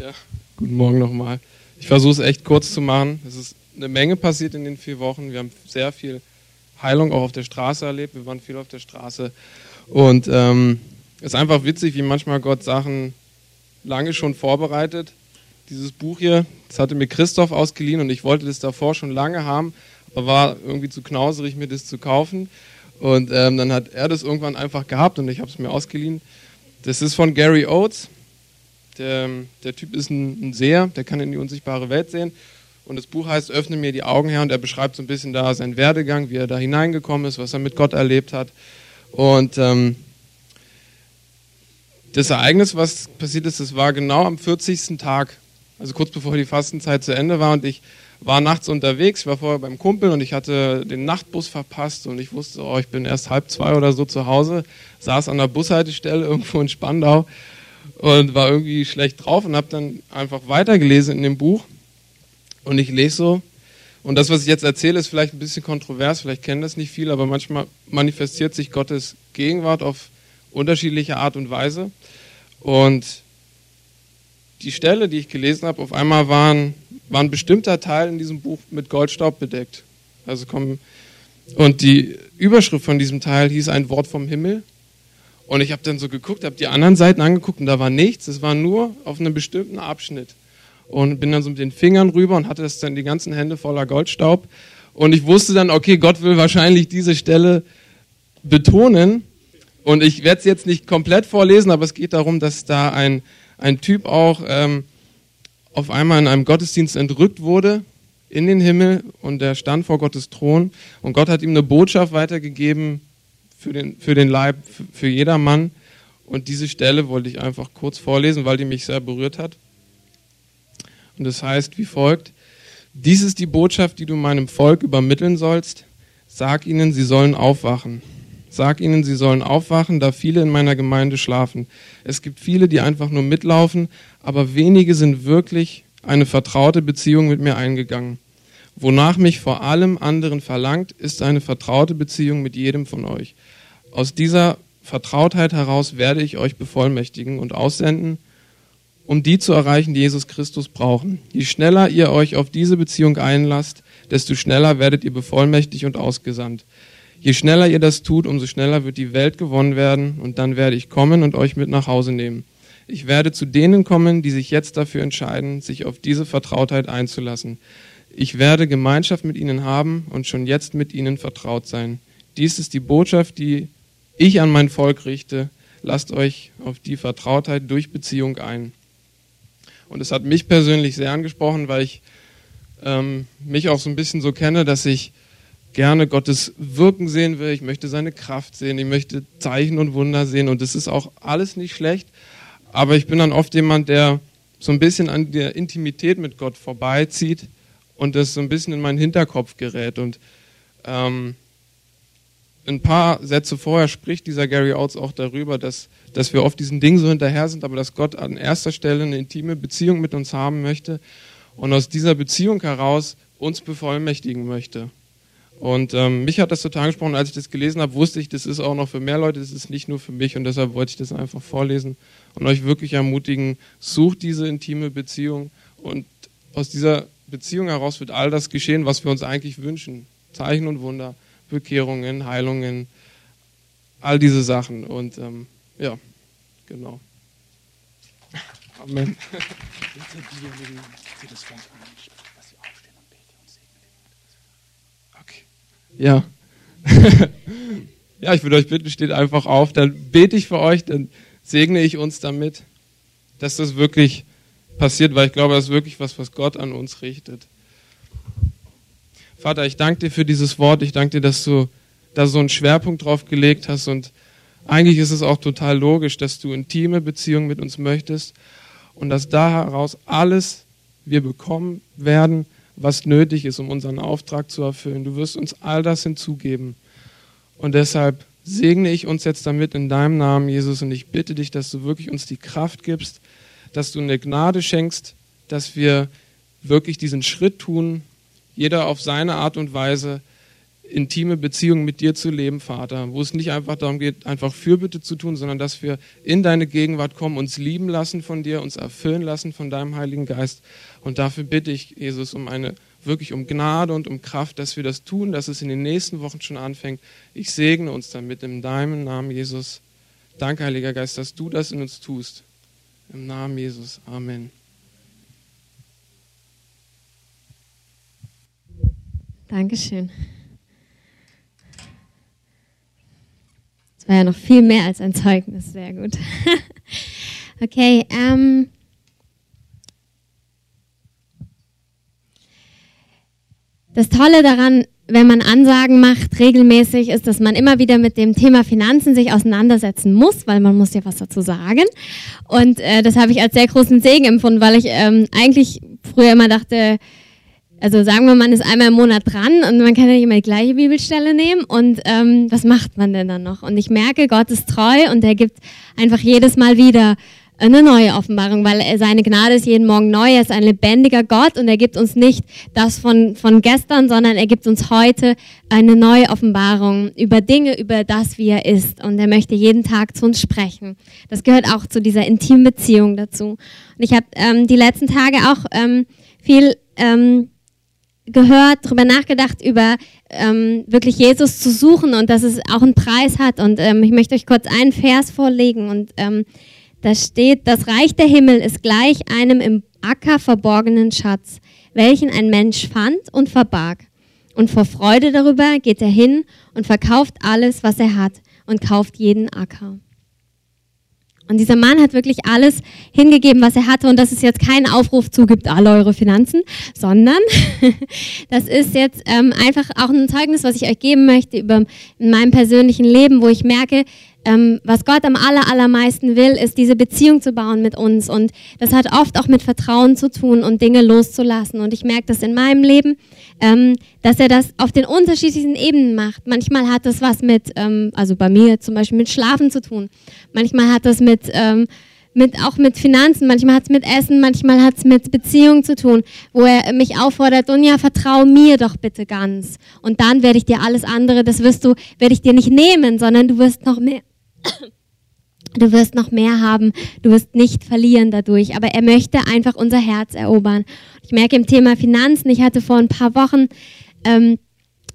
Ja, guten Morgen nochmal. Ich versuche es echt kurz zu machen. Es ist eine Menge passiert in den vier Wochen. Wir haben sehr viel Heilung auch auf der Straße erlebt. Wir waren viel auf der Straße. Und ähm, es ist einfach witzig, wie manchmal Gott Sachen lange schon vorbereitet. Dieses Buch hier, das hatte mir Christoph ausgeliehen und ich wollte das davor schon lange haben, aber war irgendwie zu knauserig, mir das zu kaufen. Und ähm, dann hat er das irgendwann einfach gehabt und ich habe es mir ausgeliehen. Das ist von Gary Oates. Der, der Typ ist ein, ein Seher, der kann in die unsichtbare Welt sehen. Und das Buch heißt Öffne mir die Augen her und er beschreibt so ein bisschen da seinen Werdegang, wie er da hineingekommen ist, was er mit Gott erlebt hat. Und ähm, das Ereignis, was passiert ist, das war genau am 40. Tag, also kurz bevor die Fastenzeit zu Ende war und ich war nachts unterwegs, ich war vorher beim Kumpel und ich hatte den Nachtbus verpasst und ich wusste, oh, ich bin erst halb zwei oder so zu Hause, saß an der Bushaltestelle irgendwo in Spandau und war irgendwie schlecht drauf und habe dann einfach weitergelesen in dem Buch und ich lese so und das, was ich jetzt erzähle, ist vielleicht ein bisschen kontrovers, vielleicht kennen das nicht viele, aber manchmal manifestiert sich Gottes Gegenwart auf unterschiedliche Art und Weise und die Stelle, die ich gelesen habe, auf einmal waren, war ein bestimmter Teil in diesem Buch mit Goldstaub bedeckt. Also kommen, und die Überschrift von diesem Teil hieß ein Wort vom Himmel. Und ich habe dann so geguckt, habe die anderen Seiten angeguckt und da war nichts. Es war nur auf einem bestimmten Abschnitt. Und bin dann so mit den Fingern rüber und hatte das dann die ganzen Hände voller Goldstaub. Und ich wusste dann, okay, Gott will wahrscheinlich diese Stelle betonen. Und ich werde es jetzt nicht komplett vorlesen, aber es geht darum, dass da ein ein Typ auch ähm, auf einmal in einem Gottesdienst entrückt wurde in den Himmel und der stand vor Gottes Thron und Gott hat ihm eine Botschaft weitergegeben für den, für den Leib, für, jedermann. Und diese Stelle wollte ich einfach kurz vorlesen, weil die mich sehr berührt hat. Und das heißt wie folgt, dies ist die Botschaft, die du meinem Volk übermitteln sollst. Sag ihnen, sie sollen aufwachen. Sag ihnen, sie sollen aufwachen, da viele in meiner Gemeinde schlafen. Es gibt viele, die einfach nur mitlaufen, aber wenige sind wirklich eine vertraute Beziehung mit mir eingegangen. Wonach mich vor allem anderen verlangt, ist eine vertraute Beziehung mit jedem von euch. Aus dieser Vertrautheit heraus werde ich euch bevollmächtigen und aussenden, um die zu erreichen, die Jesus Christus brauchen. Je schneller ihr euch auf diese Beziehung einlasst, desto schneller werdet ihr bevollmächtigt und ausgesandt. Je schneller ihr das tut, umso schneller wird die Welt gewonnen werden und dann werde ich kommen und euch mit nach Hause nehmen. Ich werde zu denen kommen, die sich jetzt dafür entscheiden, sich auf diese Vertrautheit einzulassen. Ich werde Gemeinschaft mit ihnen haben und schon jetzt mit ihnen vertraut sein. Dies ist die Botschaft, die ich an mein Volk richte. Lasst euch auf die Vertrautheit durch Beziehung ein. Und es hat mich persönlich sehr angesprochen, weil ich ähm, mich auch so ein bisschen so kenne, dass ich gerne Gottes Wirken sehen will, ich möchte seine Kraft sehen, ich möchte Zeichen und Wunder sehen und das ist auch alles nicht schlecht, aber ich bin dann oft jemand, der so ein bisschen an der Intimität mit Gott vorbeizieht und das so ein bisschen in meinen Hinterkopf gerät und ähm, ein paar Sätze vorher spricht dieser Gary Oates auch darüber, dass, dass wir oft diesen Dingen so hinterher sind, aber dass Gott an erster Stelle eine intime Beziehung mit uns haben möchte und aus dieser Beziehung heraus uns bevollmächtigen möchte. Und ähm, mich hat das total angesprochen, als ich das gelesen habe, wusste ich, das ist auch noch für mehr Leute, das ist nicht nur für mich und deshalb wollte ich das einfach vorlesen und euch wirklich ermutigen, sucht diese intime Beziehung und aus dieser Beziehung heraus wird all das geschehen, was wir uns eigentlich wünschen. Zeichen und Wunder, Bekehrungen, Heilungen, all diese Sachen und ähm, ja, genau. Amen. Das Ja. ja, ich würde euch bitten, steht einfach auf, dann bete ich für euch, dann segne ich uns damit, dass das wirklich passiert, weil ich glaube, das ist wirklich was, was Gott an uns richtet. Vater, ich danke dir für dieses Wort. Ich danke dir, dass du da so einen Schwerpunkt drauf gelegt hast und eigentlich ist es auch total logisch, dass du intime Beziehungen mit uns möchtest und dass da heraus alles wir bekommen werden, was nötig ist, um unseren Auftrag zu erfüllen. Du wirst uns all das hinzugeben. Und deshalb segne ich uns jetzt damit in deinem Namen, Jesus, und ich bitte dich, dass du wirklich uns die Kraft gibst, dass du eine Gnade schenkst, dass wir wirklich diesen Schritt tun, jeder auf seine Art und Weise intime Beziehung mit dir zu leben, Vater, wo es nicht einfach darum geht, einfach Fürbitte zu tun, sondern dass wir in deine Gegenwart kommen, uns lieben lassen von dir, uns erfüllen lassen von deinem Heiligen Geist. Und dafür bitte ich, Jesus, um eine wirklich um Gnade und um Kraft, dass wir das tun, dass es in den nächsten Wochen schon anfängt. Ich segne uns damit in deinem Namen, Jesus. Danke, Heiliger Geist, dass du das in uns tust. Im Namen Jesus. Amen. Dankeschön. Das war ja noch viel mehr als ein Zeugnis. Sehr gut. okay, ähm. Das Tolle daran, wenn man Ansagen macht regelmäßig, ist, dass man immer wieder mit dem Thema Finanzen sich auseinandersetzen muss, weil man muss ja was dazu sagen. Und äh, das habe ich als sehr großen Segen empfunden, weil ich ähm, eigentlich früher immer dachte, also sagen wir, man ist einmal im Monat dran und man kann ja nicht immer die gleiche Bibelstelle nehmen. Und ähm, was macht man denn dann noch? Und ich merke, Gott ist treu und er gibt einfach jedes Mal wieder eine neue Offenbarung, weil seine Gnade ist jeden Morgen neu. Er ist ein lebendiger Gott und er gibt uns nicht das von, von gestern, sondern er gibt uns heute eine neue Offenbarung über Dinge, über das, wie er ist. Und er möchte jeden Tag zu uns sprechen. Das gehört auch zu dieser intimen Beziehung dazu. Und ich habe ähm, die letzten Tage auch ähm, viel ähm, gehört, darüber nachgedacht, über ähm, wirklich Jesus zu suchen und dass es auch einen Preis hat. Und ähm, ich möchte euch kurz einen Vers vorlegen. Und ähm, da steht, das Reich der Himmel ist gleich einem im Acker verborgenen Schatz, welchen ein Mensch fand und verbarg. Und vor Freude darüber geht er hin und verkauft alles, was er hat und kauft jeden Acker. Und dieser Mann hat wirklich alles hingegeben, was er hatte. Und das ist jetzt kein Aufruf zu, gibt alle eure Finanzen, sondern das ist jetzt ähm, einfach auch ein Zeugnis, was ich euch geben möchte über in meinem persönlichen Leben, wo ich merke, ähm, was Gott am aller, allermeisten will, ist diese Beziehung zu bauen mit uns. Und das hat oft auch mit Vertrauen zu tun und Dinge loszulassen. Und ich merke das in meinem Leben, ähm, dass er das auf den unterschiedlichsten Ebenen macht. Manchmal hat das was mit, ähm, also bei mir zum Beispiel mit Schlafen zu tun. Manchmal hat das mit, ähm, mit, auch mit Finanzen, manchmal hat es mit Essen, manchmal hat es mit Beziehungen zu tun, wo er mich auffordert, Dunja, vertrau mir doch bitte ganz. Und dann werde ich dir alles andere, das wirst du, werde ich dir nicht nehmen, sondern du wirst noch mehr, Du wirst noch mehr haben, du wirst nicht verlieren dadurch, aber er möchte einfach unser Herz erobern. Ich merke im Thema Finanzen, ich hatte vor ein paar Wochen, ähm,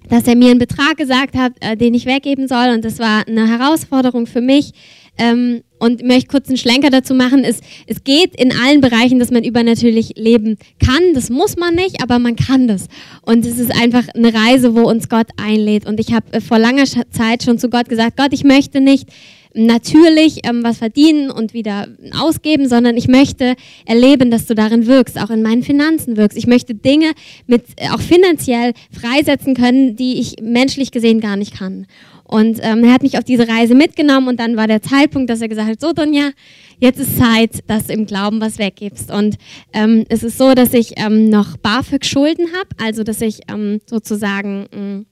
dass er mir einen Betrag gesagt hat, äh, den ich weggeben soll und das war eine Herausforderung für mich. Ähm, und möchte kurz einen Schlenker dazu machen, ist, es geht in allen Bereichen, dass man übernatürlich leben kann. Das muss man nicht, aber man kann das. Und es ist einfach eine Reise, wo uns Gott einlädt. Und ich habe äh, vor langer Zeit schon zu Gott gesagt, Gott, ich möchte nicht natürlich ähm, was verdienen und wieder ausgeben, sondern ich möchte erleben, dass du darin wirkst, auch in meinen Finanzen wirkst. Ich möchte Dinge mit äh, auch finanziell freisetzen können, die ich menschlich gesehen gar nicht kann. Und ähm, er hat mich auf diese Reise mitgenommen und dann war der Zeitpunkt, dass er gesagt hat, so Donja, jetzt ist Zeit, dass du im Glauben was weggibst. Und ähm, es ist so, dass ich ähm, noch BAföG-Schulden habe, also dass ich ähm, sozusagen mm,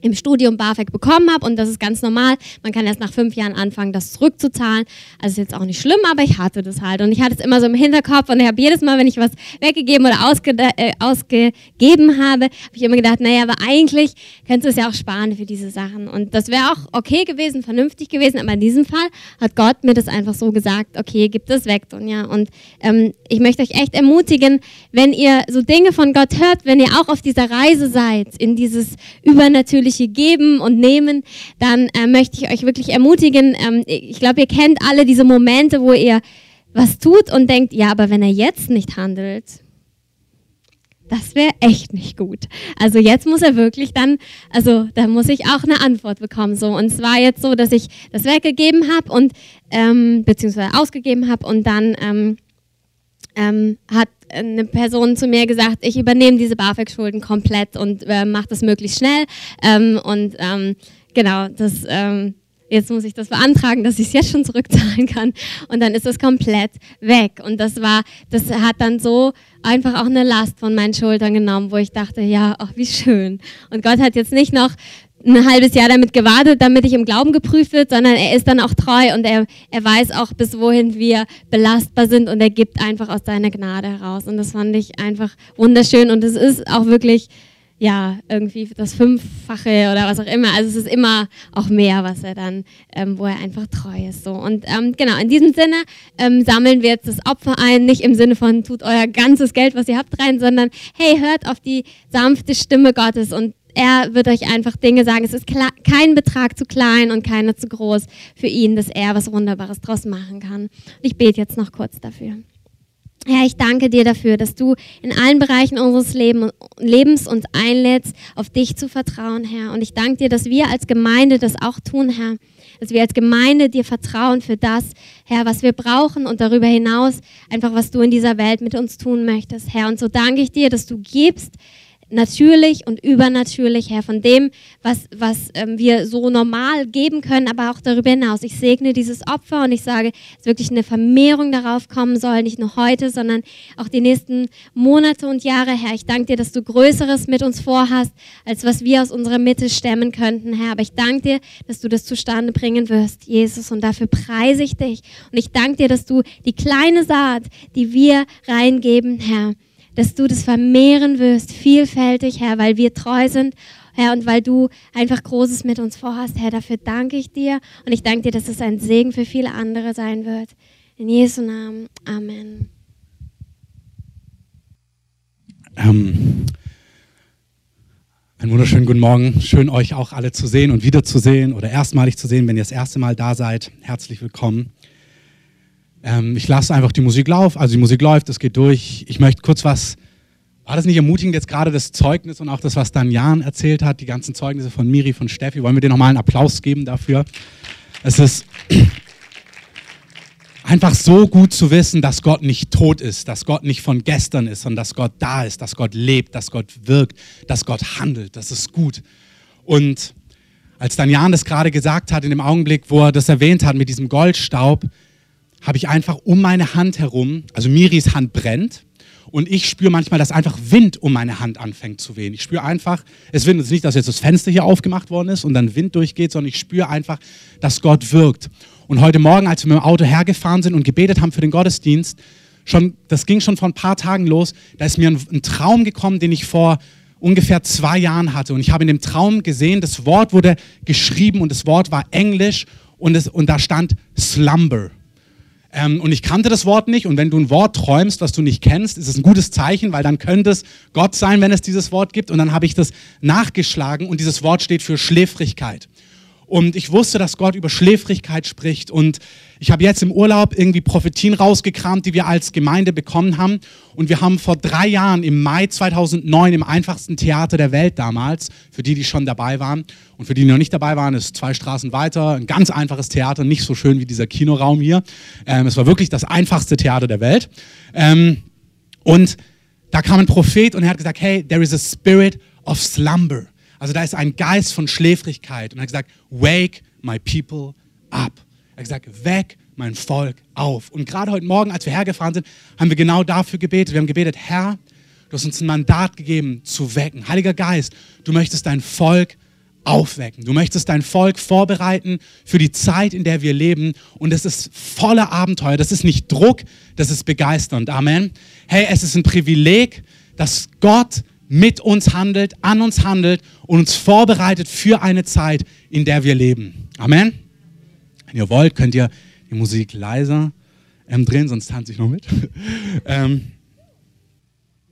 im Studium BAföG bekommen habe und das ist ganz normal. Man kann erst nach fünf Jahren anfangen, das zurückzuzahlen. Also ist jetzt auch nicht schlimm, aber ich hatte das halt und ich hatte es immer so im Hinterkopf und ich habe jedes Mal, wenn ich was weggegeben oder ausge äh, ausgegeben habe, habe ich immer gedacht, naja, aber eigentlich könntest du es ja auch sparen für diese Sachen und das wäre auch okay gewesen, vernünftig gewesen, aber in diesem Fall hat Gott mir das einfach so gesagt, okay, gib das weg, Donja. Und ähm, ich möchte euch echt ermutigen, wenn ihr so Dinge von Gott hört, wenn ihr auch auf dieser Reise seid, in dieses übernatürliche natürliche Geben und Nehmen, dann äh, möchte ich euch wirklich ermutigen. Ähm, ich glaube, ihr kennt alle diese Momente, wo ihr was tut und denkt, ja, aber wenn er jetzt nicht handelt, das wäre echt nicht gut. Also jetzt muss er wirklich dann, also da muss ich auch eine Antwort bekommen. So und es war jetzt so, dass ich das weggegeben habe und ähm, beziehungsweise ausgegeben habe und dann ähm, ähm, hat eine Person zu mir gesagt, ich übernehme diese BAföG-Schulden komplett und äh, mache das möglichst schnell. Ähm, und ähm, genau, das, ähm, jetzt muss ich das beantragen, dass ich es jetzt schon zurückzahlen kann. Und dann ist es komplett weg. Und das war, das hat dann so einfach auch eine Last von meinen Schultern genommen, wo ich dachte, ja, ach, wie schön. Und Gott hat jetzt nicht noch ein halbes Jahr damit gewartet, damit ich im Glauben geprüft wird, sondern er ist dann auch treu und er, er weiß auch, bis wohin wir belastbar sind und er gibt einfach aus seiner Gnade heraus. Und das fand ich einfach wunderschön und es ist auch wirklich ja, irgendwie das Fünffache oder was auch immer. Also es ist immer auch mehr, was er dann, ähm, wo er einfach treu ist. So. Und ähm, genau, in diesem Sinne ähm, sammeln wir jetzt das Opfer ein, nicht im Sinne von tut euer ganzes Geld, was ihr habt, rein, sondern hey, hört auf die sanfte Stimme Gottes und er wird euch einfach Dinge sagen. Es ist kein Betrag zu klein und keiner zu groß für ihn, dass er was Wunderbares draus machen kann. Und ich bete jetzt noch kurz dafür. Herr, ich danke dir dafür, dass du in allen Bereichen unseres Lebens uns einlädst, auf dich zu vertrauen, Herr. Und ich danke dir, dass wir als Gemeinde das auch tun, Herr. Dass wir als Gemeinde dir vertrauen für das, Herr, was wir brauchen und darüber hinaus einfach, was du in dieser Welt mit uns tun möchtest, Herr. Und so danke ich dir, dass du gibst, natürlich und übernatürlich, Herr, von dem, was, was ähm, wir so normal geben können, aber auch darüber hinaus. Ich segne dieses Opfer und ich sage, dass wirklich eine Vermehrung darauf kommen soll, nicht nur heute, sondern auch die nächsten Monate und Jahre, Herr. Ich danke dir, dass du Größeres mit uns vorhast, als was wir aus unserer Mitte stemmen könnten, Herr. Aber ich danke dir, dass du das zustande bringen wirst, Jesus, und dafür preise ich dich. Und ich danke dir, dass du die kleine Saat, die wir reingeben, Herr, dass du das vermehren wirst, vielfältig, Herr, weil wir treu sind, Herr, und weil du einfach Großes mit uns vorhast, Herr. Dafür danke ich dir und ich danke dir, dass es ein Segen für viele andere sein wird. In Jesu Namen. Amen. Ähm, einen wunderschönen guten Morgen. Schön, euch auch alle zu sehen und wiederzusehen oder erstmalig zu sehen, wenn ihr das erste Mal da seid. Herzlich willkommen. Ähm, ich lasse einfach die Musik laufen, also die Musik läuft, es geht durch. Ich möchte kurz was, war das nicht ermutigend jetzt gerade das Zeugnis und auch das, was dann Jan erzählt hat, die ganzen Zeugnisse von Miri, von Steffi, wollen wir dir nochmal einen Applaus geben dafür. Es ist einfach so gut zu wissen, dass Gott nicht tot ist, dass Gott nicht von gestern ist, sondern dass Gott da ist, dass Gott lebt, dass Gott wirkt, dass Gott handelt. Das ist gut. Und als dann Jan das gerade gesagt hat, in dem Augenblick, wo er das erwähnt hat mit diesem Goldstaub, habe ich einfach um meine Hand herum, also Miris Hand brennt und ich spüre manchmal, dass einfach Wind um meine Hand anfängt zu wehen. Ich spüre einfach, es wird nicht, dass jetzt das Fenster hier aufgemacht worden ist und dann Wind durchgeht, sondern ich spüre einfach, dass Gott wirkt. Und heute Morgen, als wir mit dem Auto hergefahren sind und gebetet haben für den Gottesdienst, schon, das ging schon vor ein paar Tagen los, da ist mir ein, ein Traum gekommen, den ich vor ungefähr zwei Jahren hatte. Und ich habe in dem Traum gesehen, das Wort wurde geschrieben und das Wort war Englisch und, es, und da stand Slumber. Ähm, und ich kannte das Wort nicht. Und wenn du ein Wort träumst, was du nicht kennst, ist es ein gutes Zeichen, weil dann könnte es Gott sein, wenn es dieses Wort gibt. Und dann habe ich das nachgeschlagen und dieses Wort steht für Schläfrigkeit. Und ich wusste, dass Gott über Schläfrigkeit spricht. Und ich habe jetzt im Urlaub irgendwie Prophetien rausgekramt, die wir als Gemeinde bekommen haben. Und wir haben vor drei Jahren, im Mai 2009, im einfachsten Theater der Welt damals, für die, die schon dabei waren und für die, die noch nicht dabei waren, ist zwei Straßen weiter, ein ganz einfaches Theater, nicht so schön wie dieser Kinoraum hier. Ähm, es war wirklich das einfachste Theater der Welt. Ähm, und da kam ein Prophet und er hat gesagt, hey, there is a spirit of slumber. Also da ist ein Geist von Schläfrigkeit. Und er hat gesagt, wake my people up. Er hat gesagt, weck mein Volk auf. Und gerade heute Morgen, als wir hergefahren sind, haben wir genau dafür gebetet. Wir haben gebetet, Herr, du hast uns ein Mandat gegeben, zu wecken. Heiliger Geist, du möchtest dein Volk aufwecken. Du möchtest dein Volk vorbereiten für die Zeit, in der wir leben. Und es ist voller Abenteuer. Das ist nicht Druck, das ist begeisternd. Amen. Hey, es ist ein Privileg, dass Gott mit uns handelt, an uns handelt und uns vorbereitet für eine Zeit, in der wir leben. Amen. Wenn ihr wollt, könnt ihr die Musik leiser ähm, drehen, sonst tanze ich noch mit. ähm,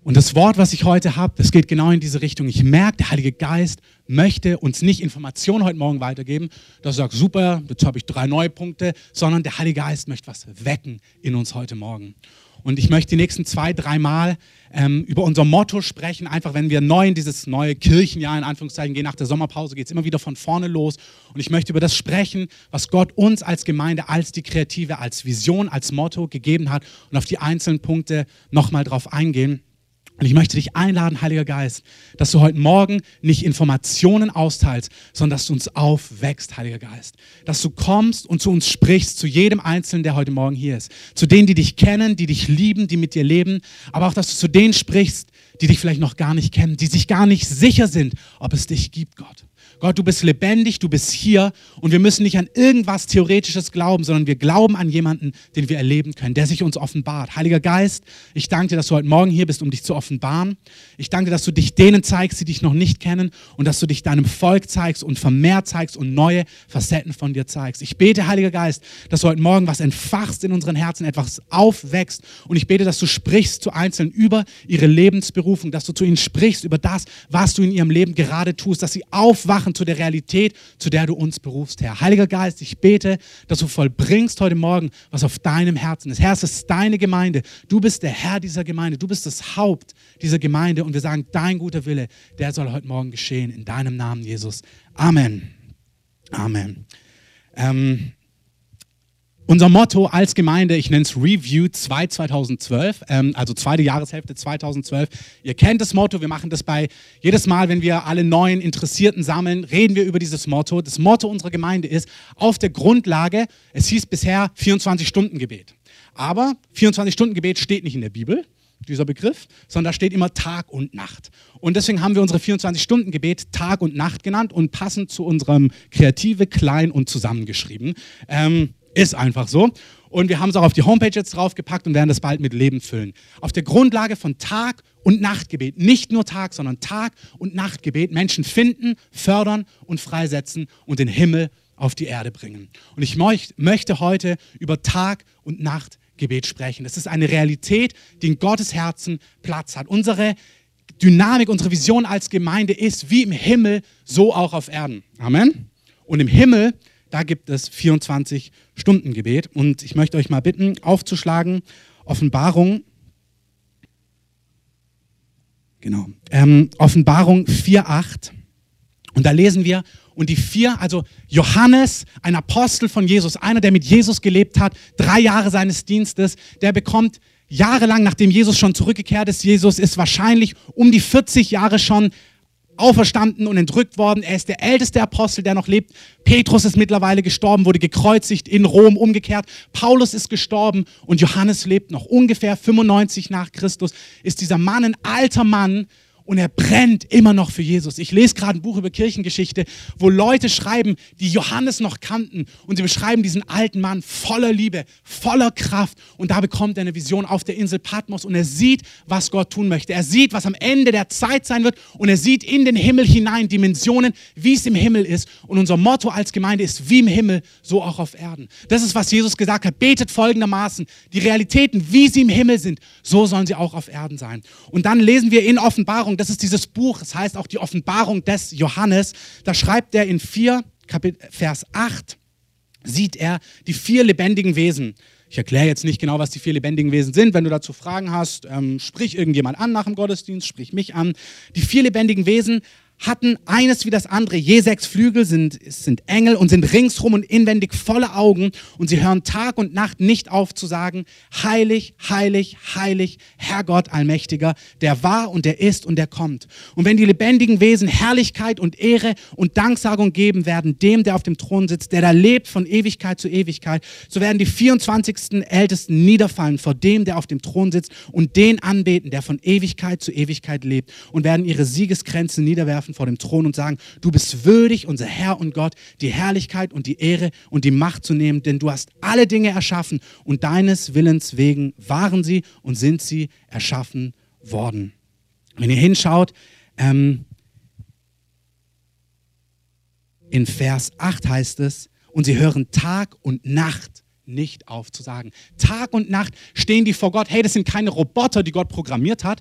und das Wort, was ich heute habe, das geht genau in diese Richtung. Ich merke, der Heilige Geist möchte uns nicht Informationen heute Morgen weitergeben, dass er sagt, super, jetzt habe ich drei neue Punkte, sondern der Heilige Geist möchte was wecken in uns heute Morgen. Und ich möchte die nächsten zwei, drei Mal ähm, über unser Motto sprechen. Einfach, wenn wir neu in dieses neue Kirchenjahr in Anführungszeichen gehen, nach der Sommerpause geht es immer wieder von vorne los. Und ich möchte über das sprechen, was Gott uns als Gemeinde, als die Kreative, als Vision, als Motto gegeben hat und auf die einzelnen Punkte nochmal drauf eingehen. Und ich möchte dich einladen, Heiliger Geist, dass du heute Morgen nicht Informationen austeilst, sondern dass du uns aufwächst, Heiliger Geist. Dass du kommst und zu uns sprichst, zu jedem Einzelnen, der heute Morgen hier ist. Zu denen, die dich kennen, die dich lieben, die mit dir leben. Aber auch, dass du zu denen sprichst, die dich vielleicht noch gar nicht kennen, die sich gar nicht sicher sind, ob es dich gibt, Gott. Gott, du bist lebendig, du bist hier und wir müssen nicht an irgendwas Theoretisches glauben, sondern wir glauben an jemanden, den wir erleben können, der sich uns offenbart. Heiliger Geist, ich danke dir, dass du heute Morgen hier bist, um dich zu offenbaren. Ich danke dir, dass du dich denen zeigst, die dich noch nicht kennen und dass du dich deinem Volk zeigst und vermehrt zeigst und neue Facetten von dir zeigst. Ich bete, Heiliger Geist, dass du heute Morgen was entfachst in unseren Herzen, etwas aufwächst und ich bete, dass du sprichst zu Einzelnen über ihre Lebensberufung, dass du zu ihnen sprichst über das, was du in ihrem Leben gerade tust, dass sie aufwachen zu der Realität, zu der du uns berufst, Herr. Heiliger Geist, ich bete, dass du vollbringst heute Morgen, was auf deinem Herzen ist. Herr, es ist deine Gemeinde. Du bist der Herr dieser Gemeinde. Du bist das Haupt dieser Gemeinde und wir sagen, dein guter Wille, der soll heute Morgen geschehen. In deinem Namen, Jesus. Amen. Amen. Ähm, unser Motto als Gemeinde, ich nenne es Review 2 2012, ähm, also zweite Jahreshälfte 2012. Ihr kennt das Motto, wir machen das bei jedes Mal, wenn wir alle neuen Interessierten sammeln, reden wir über dieses Motto. Das Motto unserer Gemeinde ist auf der Grundlage, es hieß bisher 24-Stunden-Gebet. Aber 24-Stunden-Gebet steht nicht in der Bibel, dieser Begriff, sondern da steht immer Tag und Nacht. Und deswegen haben wir unsere 24-Stunden-Gebet Tag und Nacht genannt und passend zu unserem Kreative klein und zusammengeschrieben. Ähm, ist einfach so. Und wir haben es auch auf die Homepage jetzt draufgepackt und werden das bald mit Leben füllen. Auf der Grundlage von Tag und Nachtgebet, nicht nur Tag, sondern Tag und Nachtgebet, Menschen finden, fördern und freisetzen und den Himmel auf die Erde bringen. Und ich möchte heute über Tag und Nachtgebet sprechen. Das ist eine Realität, die in Gottes Herzen Platz hat. Unsere Dynamik, unsere Vision als Gemeinde ist wie im Himmel, so auch auf Erden. Amen. Und im Himmel da gibt es 24-Stunden-Gebet. Und ich möchte euch mal bitten, aufzuschlagen, Offenbarung. Genau. Ähm, Offenbarung 4,8. Und da lesen wir, und die vier, also Johannes, ein Apostel von Jesus, einer, der mit Jesus gelebt hat, drei Jahre seines Dienstes, der bekommt jahrelang, nachdem Jesus schon zurückgekehrt ist, Jesus ist wahrscheinlich um die 40 Jahre schon auferstanden und entrückt worden. Er ist der älteste Apostel, der noch lebt. Petrus ist mittlerweile gestorben, wurde gekreuzigt in Rom, umgekehrt. Paulus ist gestorben und Johannes lebt noch ungefähr 95 nach Christus. Ist dieser Mann ein alter Mann, und er brennt immer noch für Jesus. Ich lese gerade ein Buch über Kirchengeschichte, wo Leute schreiben, die Johannes noch kannten und sie beschreiben diesen alten Mann voller Liebe, voller Kraft und da bekommt er eine Vision auf der Insel Patmos und er sieht, was Gott tun möchte. Er sieht, was am Ende der Zeit sein wird und er sieht in den Himmel hinein Dimensionen, wie es im Himmel ist und unser Motto als Gemeinde ist, wie im Himmel, so auch auf Erden. Das ist, was Jesus gesagt hat. Betet folgendermaßen, die Realitäten, wie sie im Himmel sind, so sollen sie auch auf Erden sein. Und dann lesen wir in Offenbarung, das ist dieses Buch, es das heißt auch die Offenbarung des Johannes. Da schreibt er in 4, Vers 8, sieht er die vier lebendigen Wesen. Ich erkläre jetzt nicht genau, was die vier lebendigen Wesen sind. Wenn du dazu Fragen hast, ähm, sprich irgendjemand an nach dem Gottesdienst, sprich mich an. Die vier lebendigen Wesen hatten eines wie das andere. Je sechs Flügel sind, sind Engel und sind ringsrum und inwendig volle Augen und sie hören Tag und Nacht nicht auf zu sagen, heilig, heilig, heilig, Herr Gott Allmächtiger, der war und der ist und der kommt. Und wenn die lebendigen Wesen Herrlichkeit und Ehre und Danksagung geben werden, dem, der auf dem Thron sitzt, der da lebt von Ewigkeit zu Ewigkeit, so werden die 24. Ältesten niederfallen vor dem, der auf dem Thron sitzt und den anbeten, der von Ewigkeit zu Ewigkeit lebt und werden ihre Siegeskränze niederwerfen werfen vor dem Thron und sagen, du bist würdig, unser Herr und Gott, die Herrlichkeit und die Ehre und die Macht zu nehmen, denn du hast alle Dinge erschaffen und deines Willens wegen waren sie und sind sie erschaffen worden. Wenn ihr hinschaut, ähm, in Vers 8 heißt es, und sie hören Tag und Nacht nicht aufzusagen. Tag und Nacht stehen die vor Gott. Hey, das sind keine Roboter, die Gott programmiert hat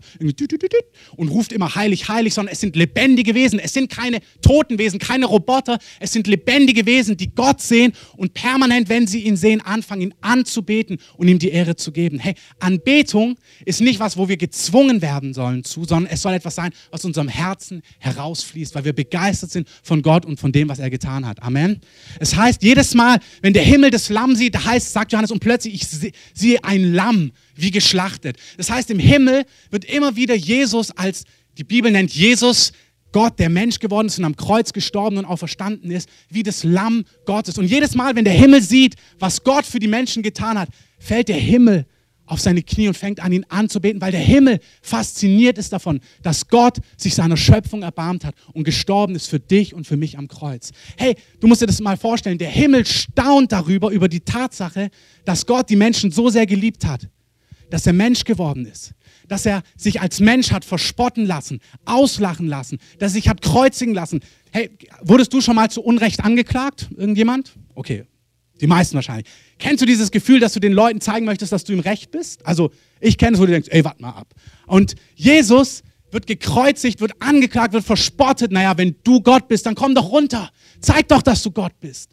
und ruft immer heilig, heilig, sondern es sind lebendige Wesen. Es sind keine toten Wesen, keine Roboter. Es sind lebendige Wesen, die Gott sehen und permanent, wenn sie ihn sehen, anfangen, ihn anzubeten und ihm die Ehre zu geben. Hey, Anbetung ist nicht was, wo wir gezwungen werden sollen zu, sondern es soll etwas sein, was unserem Herzen herausfließt, weil wir begeistert sind von Gott und von dem, was er getan hat. Amen. Es heißt, jedes Mal, wenn der Himmel das Lamm sieht, da heißt sagt Johannes, und plötzlich ich sehe ein Lamm wie geschlachtet. Das heißt, im Himmel wird immer wieder Jesus als, die Bibel nennt Jesus Gott, der Mensch geworden ist und am Kreuz gestorben und auferstanden ist, wie das Lamm Gottes. Und jedes Mal, wenn der Himmel sieht, was Gott für die Menschen getan hat, fällt der Himmel auf seine Knie und fängt an, ihn anzubeten, weil der Himmel fasziniert ist davon, dass Gott sich seiner Schöpfung erbarmt hat und gestorben ist für dich und für mich am Kreuz. Hey, du musst dir das mal vorstellen, der Himmel staunt darüber, über die Tatsache, dass Gott die Menschen so sehr geliebt hat, dass er Mensch geworden ist, dass er sich als Mensch hat verspotten lassen, auslachen lassen, dass er sich hat kreuzigen lassen. Hey, wurdest du schon mal zu Unrecht angeklagt? Irgendjemand? Okay, die meisten wahrscheinlich. Kennst du dieses Gefühl, dass du den Leuten zeigen möchtest, dass du im Recht bist? Also ich kenne es, wo du denkst, ey, warte mal ab. Und Jesus wird gekreuzigt, wird angeklagt, wird verspottet. Naja, wenn du Gott bist, dann komm doch runter. Zeig doch, dass du Gott bist.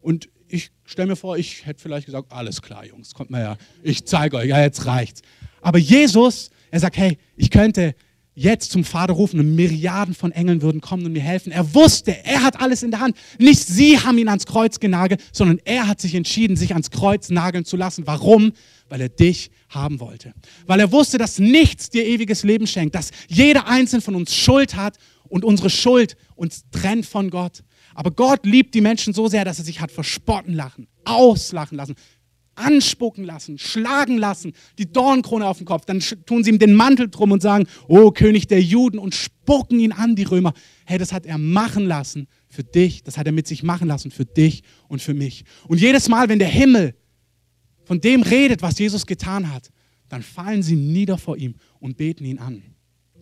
Und ich stelle mir vor, ich hätte vielleicht gesagt, alles klar, Jungs, kommt mal her. Ich zeige euch, ja, jetzt reicht's. Aber Jesus, er sagt, hey, ich könnte jetzt zum Vater rufen und Milliarden von Engeln würden kommen und mir helfen. Er wusste, er hat alles in der Hand. Nicht sie haben ihn ans Kreuz genagelt, sondern er hat sich entschieden, sich ans Kreuz nageln zu lassen. Warum? Weil er dich haben wollte. Weil er wusste, dass nichts dir ewiges Leben schenkt, dass jeder einzelne von uns Schuld hat und unsere Schuld uns trennt von Gott. Aber Gott liebt die Menschen so sehr, dass er sich hat verspotten lassen, auslachen lassen, anspucken lassen, schlagen lassen, die Dornkrone auf den Kopf, dann tun sie ihm den Mantel drum und sagen, oh König der Juden und spucken ihn an, die Römer. Hey, das hat er machen lassen für dich, das hat er mit sich machen lassen für dich und für mich. Und jedes Mal, wenn der Himmel von dem redet, was Jesus getan hat, dann fallen sie nieder vor ihm und beten ihn an.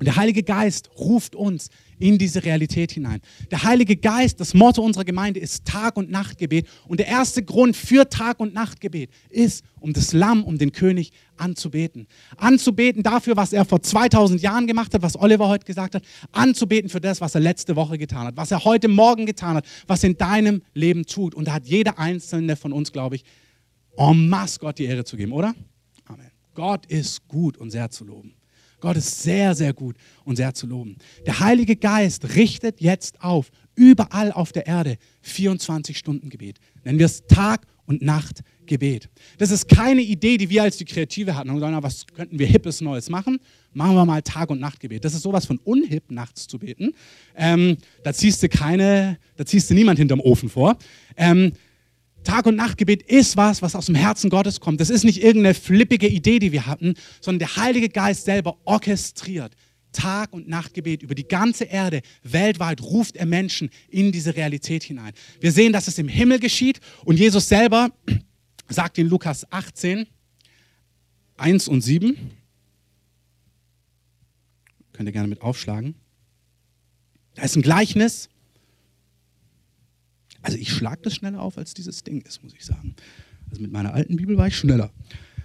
Und der Heilige Geist ruft uns in diese Realität hinein. Der Heilige Geist, das Motto unserer Gemeinde ist Tag- und Nachtgebet. Und der erste Grund für Tag- und Nachtgebet ist, um das Lamm, um den König anzubeten. Anzubeten dafür, was er vor 2000 Jahren gemacht hat, was Oliver heute gesagt hat. Anzubeten für das, was er letzte Woche getan hat, was er heute Morgen getan hat, was in deinem Leben tut. Und da hat jeder einzelne von uns, glaube ich, en masse Gott die Ehre zu geben, oder? Amen. Gott ist gut und sehr zu loben. Gott ist sehr, sehr gut und sehr zu loben. Der Heilige Geist richtet jetzt auf, überall auf der Erde, 24 Stunden Gebet. Nennen wir es Tag und Nacht Gebet. Das ist keine Idee, die wir als die Kreative hatten. Und sagen, was könnten wir Hippes Neues machen? Machen wir mal Tag und Nachtgebet. Das ist sowas von unhip, nachts zu beten. Ähm, da ziehst du keine, da ziehst du niemand hinterm Ofen vor. Ähm, Tag- und Nachtgebet ist was, was aus dem Herzen Gottes kommt. Das ist nicht irgendeine flippige Idee, die wir hatten, sondern der Heilige Geist selber orchestriert Tag- und Nachtgebet über die ganze Erde, weltweit ruft er Menschen in diese Realität hinein. Wir sehen, dass es im Himmel geschieht und Jesus selber sagt in Lukas 18, 1 und 7, könnt ihr gerne mit aufschlagen, da ist ein Gleichnis, also ich schlage das schneller auf, als dieses Ding ist, muss ich sagen. Also mit meiner alten Bibel war ich schneller.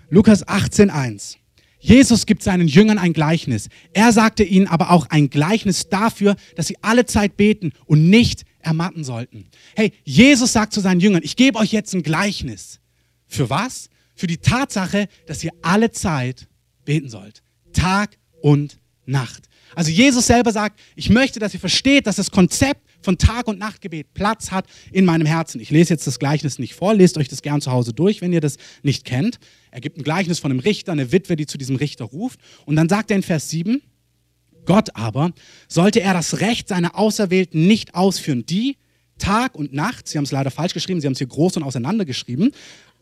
Lukas 18.1. Jesus gibt seinen Jüngern ein Gleichnis. Er sagte ihnen aber auch ein Gleichnis dafür, dass sie alle Zeit beten und nicht ermatten sollten. Hey, Jesus sagt zu seinen Jüngern, ich gebe euch jetzt ein Gleichnis. Für was? Für die Tatsache, dass ihr alle Zeit beten sollt. Tag und Nacht. Also Jesus selber sagt, ich möchte, dass ihr versteht, dass das Konzept von Tag- und Nachtgebet Platz hat in meinem Herzen. Ich lese jetzt das Gleichnis nicht vor, lest euch das gern zu Hause durch, wenn ihr das nicht kennt. Er gibt ein Gleichnis von einem Richter, eine Witwe, die zu diesem Richter ruft. Und dann sagt er in Vers 7, Gott aber, sollte er das Recht seiner Auserwählten nicht ausführen, die Tag und Nacht, Sie haben es leider falsch geschrieben, Sie haben es hier groß und auseinander geschrieben,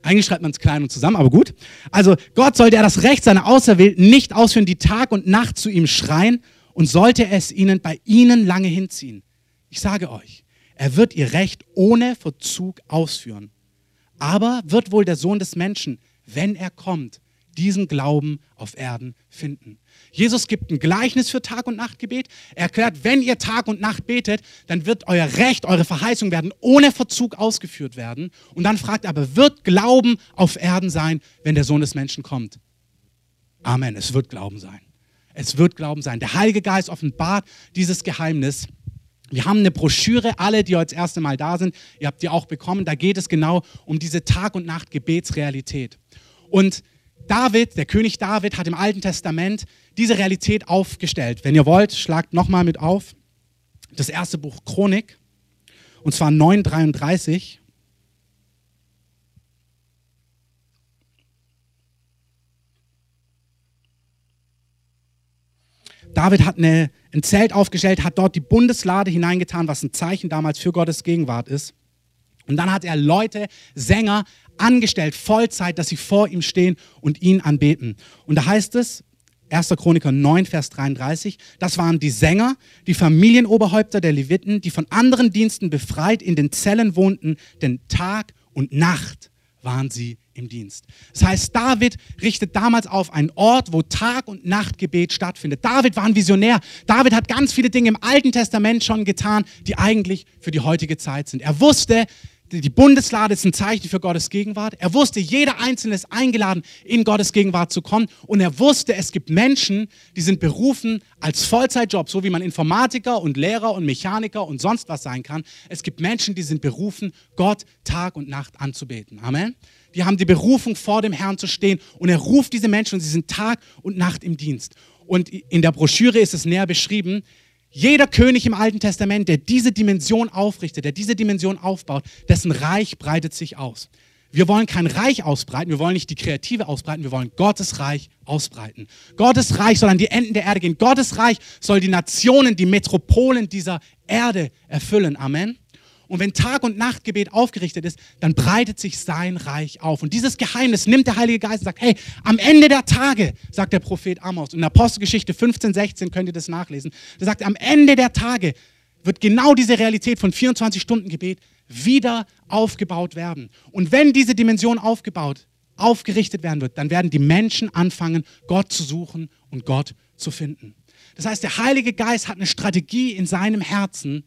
eigentlich schreibt man es klein und zusammen, aber gut. Also Gott sollte er das Recht seiner Auserwählten nicht ausführen, die Tag und Nacht zu ihm schreien und sollte es ihnen bei ihnen lange hinziehen. Ich sage euch, er wird ihr Recht ohne Verzug ausführen. Aber wird wohl der Sohn des Menschen, wenn er kommt, diesen Glauben auf Erden finden. Jesus gibt ein Gleichnis für Tag- und Nachtgebet. Er erklärt, wenn ihr Tag und Nacht betet, dann wird euer Recht, eure Verheißung werden ohne Verzug ausgeführt werden. Und dann fragt er aber, wird Glauben auf Erden sein, wenn der Sohn des Menschen kommt? Amen, es wird Glauben sein. Es wird Glauben sein. Der Heilige Geist offenbart dieses Geheimnis wir haben eine Broschüre, alle, die heute das erste Mal da sind, ihr habt die auch bekommen. Da geht es genau um diese Tag- und Nacht-Gebetsrealität. Und David, der König David, hat im Alten Testament diese Realität aufgestellt. Wenn ihr wollt, schlagt nochmal mit auf. Das erste Buch Chronik, und zwar 933. David hat eine, ein Zelt aufgestellt, hat dort die Bundeslade hineingetan, was ein Zeichen damals für Gottes Gegenwart ist. Und dann hat er Leute, Sänger angestellt, Vollzeit, dass sie vor ihm stehen und ihn anbeten. Und da heißt es, 1. Chroniker 9, Vers 33, das waren die Sänger, die Familienoberhäupter der Leviten, die von anderen Diensten befreit in den Zellen wohnten, denn Tag und Nacht waren sie im Dienst. Das heißt, David richtet damals auf einen Ort, wo Tag und Nacht Gebet stattfindet. David war ein Visionär. David hat ganz viele Dinge im Alten Testament schon getan, die eigentlich für die heutige Zeit sind. Er wusste, die Bundeslade ist ein Zeichen für Gottes Gegenwart. Er wusste, jeder Einzelne ist eingeladen, in Gottes Gegenwart zu kommen. Und er wusste, es gibt Menschen, die sind berufen als Vollzeitjob, so wie man Informatiker und Lehrer und Mechaniker und sonst was sein kann. Es gibt Menschen, die sind berufen, Gott Tag und Nacht anzubeten. Amen. Die haben die Berufung, vor dem Herrn zu stehen. Und er ruft diese Menschen und sie sind Tag und Nacht im Dienst. Und in der Broschüre ist es näher beschrieben, jeder König im Alten Testament, der diese Dimension aufrichtet, der diese Dimension aufbaut, dessen Reich breitet sich aus. Wir wollen kein Reich ausbreiten, wir wollen nicht die Kreative ausbreiten, wir wollen Gottes Reich ausbreiten. Gottes Reich soll an die Enden der Erde gehen. Gottes Reich soll die Nationen, die Metropolen dieser Erde erfüllen. Amen. Und wenn Tag- und Nachtgebet aufgerichtet ist, dann breitet sich sein Reich auf. Und dieses Geheimnis nimmt der Heilige Geist und sagt, hey, am Ende der Tage, sagt der Prophet Amos, in der Apostelgeschichte 15, 16 könnt ihr das nachlesen, der sagt, am Ende der Tage wird genau diese Realität von 24 Stunden Gebet wieder aufgebaut werden. Und wenn diese Dimension aufgebaut, aufgerichtet werden wird, dann werden die Menschen anfangen, Gott zu suchen und Gott zu finden. Das heißt, der Heilige Geist hat eine Strategie in seinem Herzen,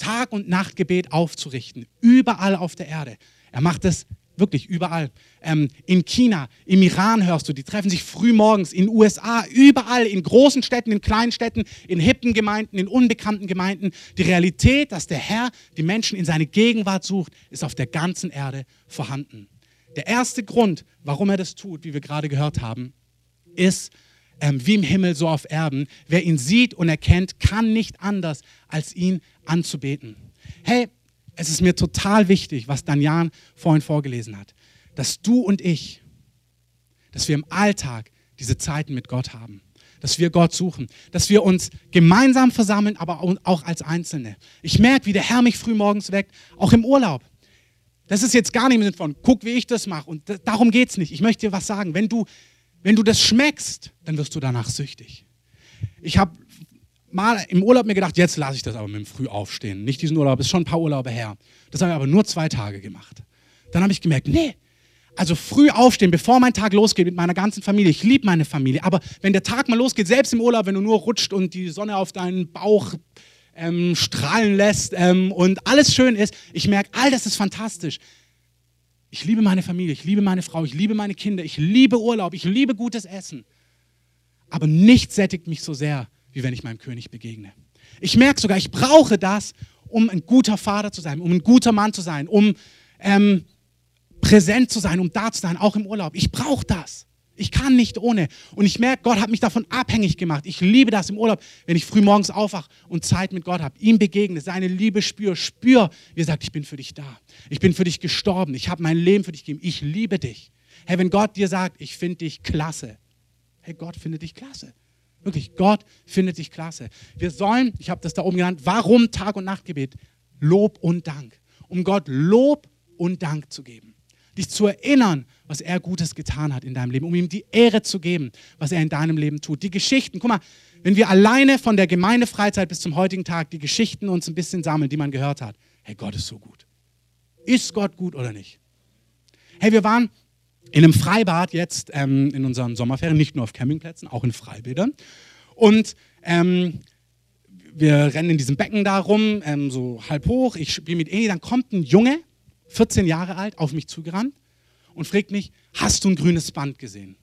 Tag- und Nachtgebet aufzurichten, überall auf der Erde. Er macht es wirklich überall. Ähm, in China, im Iran hörst du, die treffen sich früh morgens, in den USA, überall, in großen Städten, in kleinen Städten, in hippen Gemeinden, in unbekannten Gemeinden. Die Realität, dass der Herr die Menschen in seine Gegenwart sucht, ist auf der ganzen Erde vorhanden. Der erste Grund, warum er das tut, wie wir gerade gehört haben, ist, ähm, wie im Himmel, so auf Erden. Wer ihn sieht und erkennt, kann nicht anders, als ihn anzubeten. Hey, es ist mir total wichtig, was Danjan vorhin vorgelesen hat, dass du und ich, dass wir im Alltag diese Zeiten mit Gott haben, dass wir Gott suchen, dass wir uns gemeinsam versammeln, aber auch als Einzelne. Ich merke, wie der Herr mich früh morgens weckt, auch im Urlaub. Das ist jetzt gar nicht im Sinne von, guck, wie ich das mache. Und darum geht es nicht. Ich möchte dir was sagen. Wenn du, wenn du das schmeckst, dann wirst du danach süchtig. Ich habe mal im Urlaub mir gedacht, jetzt lasse ich das aber mit dem Frühaufstehen. Nicht diesen Urlaub, ist schon ein paar Urlaube her. Das habe ich aber nur zwei Tage gemacht. Dann habe ich gemerkt, nee, also früh aufstehen, bevor mein Tag losgeht mit meiner ganzen Familie. Ich liebe meine Familie, aber wenn der Tag mal losgeht, selbst im Urlaub, wenn du nur rutscht und die Sonne auf deinen Bauch ähm, strahlen lässt ähm, und alles schön ist, ich merke, all das ist fantastisch. Ich liebe meine Familie, ich liebe meine Frau, ich liebe meine Kinder, ich liebe Urlaub, ich liebe gutes Essen. Aber nichts sättigt mich so sehr wie wenn ich meinem König begegne. Ich merke sogar, ich brauche das, um ein guter Vater zu sein, um ein guter Mann zu sein, um ähm, präsent zu sein, um da zu sein, auch im Urlaub. Ich brauche das. Ich kann nicht ohne. Und ich merke, Gott hat mich davon abhängig gemacht. Ich liebe das im Urlaub, wenn ich früh morgens aufwache und Zeit mit Gott habe, ihm begegne, seine Liebe spüre, spüre, wie er sagt, ich bin für dich da. Ich bin für dich gestorben. Ich habe mein Leben für dich gegeben. Ich liebe dich. Hey, wenn Gott dir sagt, ich finde dich klasse. Hey, Gott findet dich klasse. Wirklich, Gott findet dich klasse. Wir sollen, ich habe das da oben genannt, warum Tag- und Nachtgebet? Lob und Dank. Um Gott Lob und Dank zu geben. Dich zu erinnern, was er Gutes getan hat in deinem Leben, um ihm die Ehre zu geben, was er in deinem Leben tut. Die Geschichten, guck mal, wenn wir alleine von der Gemeindefreizeit bis zum heutigen Tag die Geschichten uns ein bisschen sammeln, die man gehört hat. Hey, Gott ist so gut. Ist Gott gut oder nicht? Hey, wir waren in einem Freibad jetzt ähm, in unseren Sommerferien, nicht nur auf Campingplätzen, auch in Freibädern. Und ähm, wir rennen in diesem Becken da rum, ähm, so halb hoch. Ich spiele mit Eni, dann kommt ein Junge, 14 Jahre alt, auf mich zugerannt und fragt mich: Hast du ein grünes Band gesehen?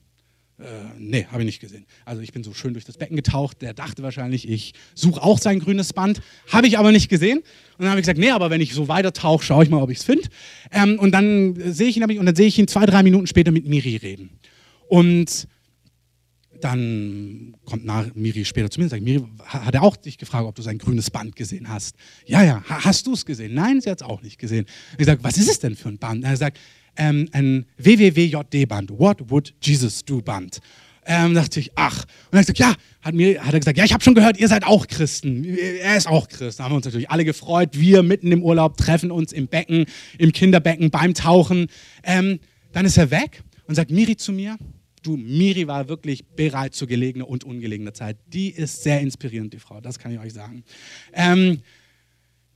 Äh, nee, habe ich nicht gesehen. Also ich bin so schön durch das Becken getaucht. Der dachte wahrscheinlich, ich suche auch sein grünes Band. Habe ich aber nicht gesehen. Und dann habe ich gesagt, nee, aber wenn ich so weiter tauche, schaue ich mal, ob ich es finde. Ähm, und dann sehe ich ihn und dann sehe ich ihn zwei, drei Minuten später mit Miri reden. Und dann kommt nach, Miri später zu mir und sagt, Miri, hat er auch dich gefragt, ob du sein grünes Band gesehen hast? Ja, ja, hast du es gesehen? Nein, sie hat es auch nicht gesehen. Ich sage, was ist es denn für ein Band? Er sagt, ähm, ein WWWJD-Band, What Would Jesus Do Band. Ähm, dachte ich, ach. Und dann hat er gesagt, ja, hat, mir, hat er gesagt, ja, ich habe schon gehört, ihr seid auch Christen. Er ist auch Christ. Da haben wir uns natürlich alle gefreut. Wir mitten im Urlaub treffen uns im Becken, im Kinderbecken, beim Tauchen. Ähm, dann ist er weg und sagt Miri zu mir, du, Miri war wirklich bereit zu gelegener und ungelegener Zeit. Die ist sehr inspirierend, die Frau, das kann ich euch sagen. Ähm,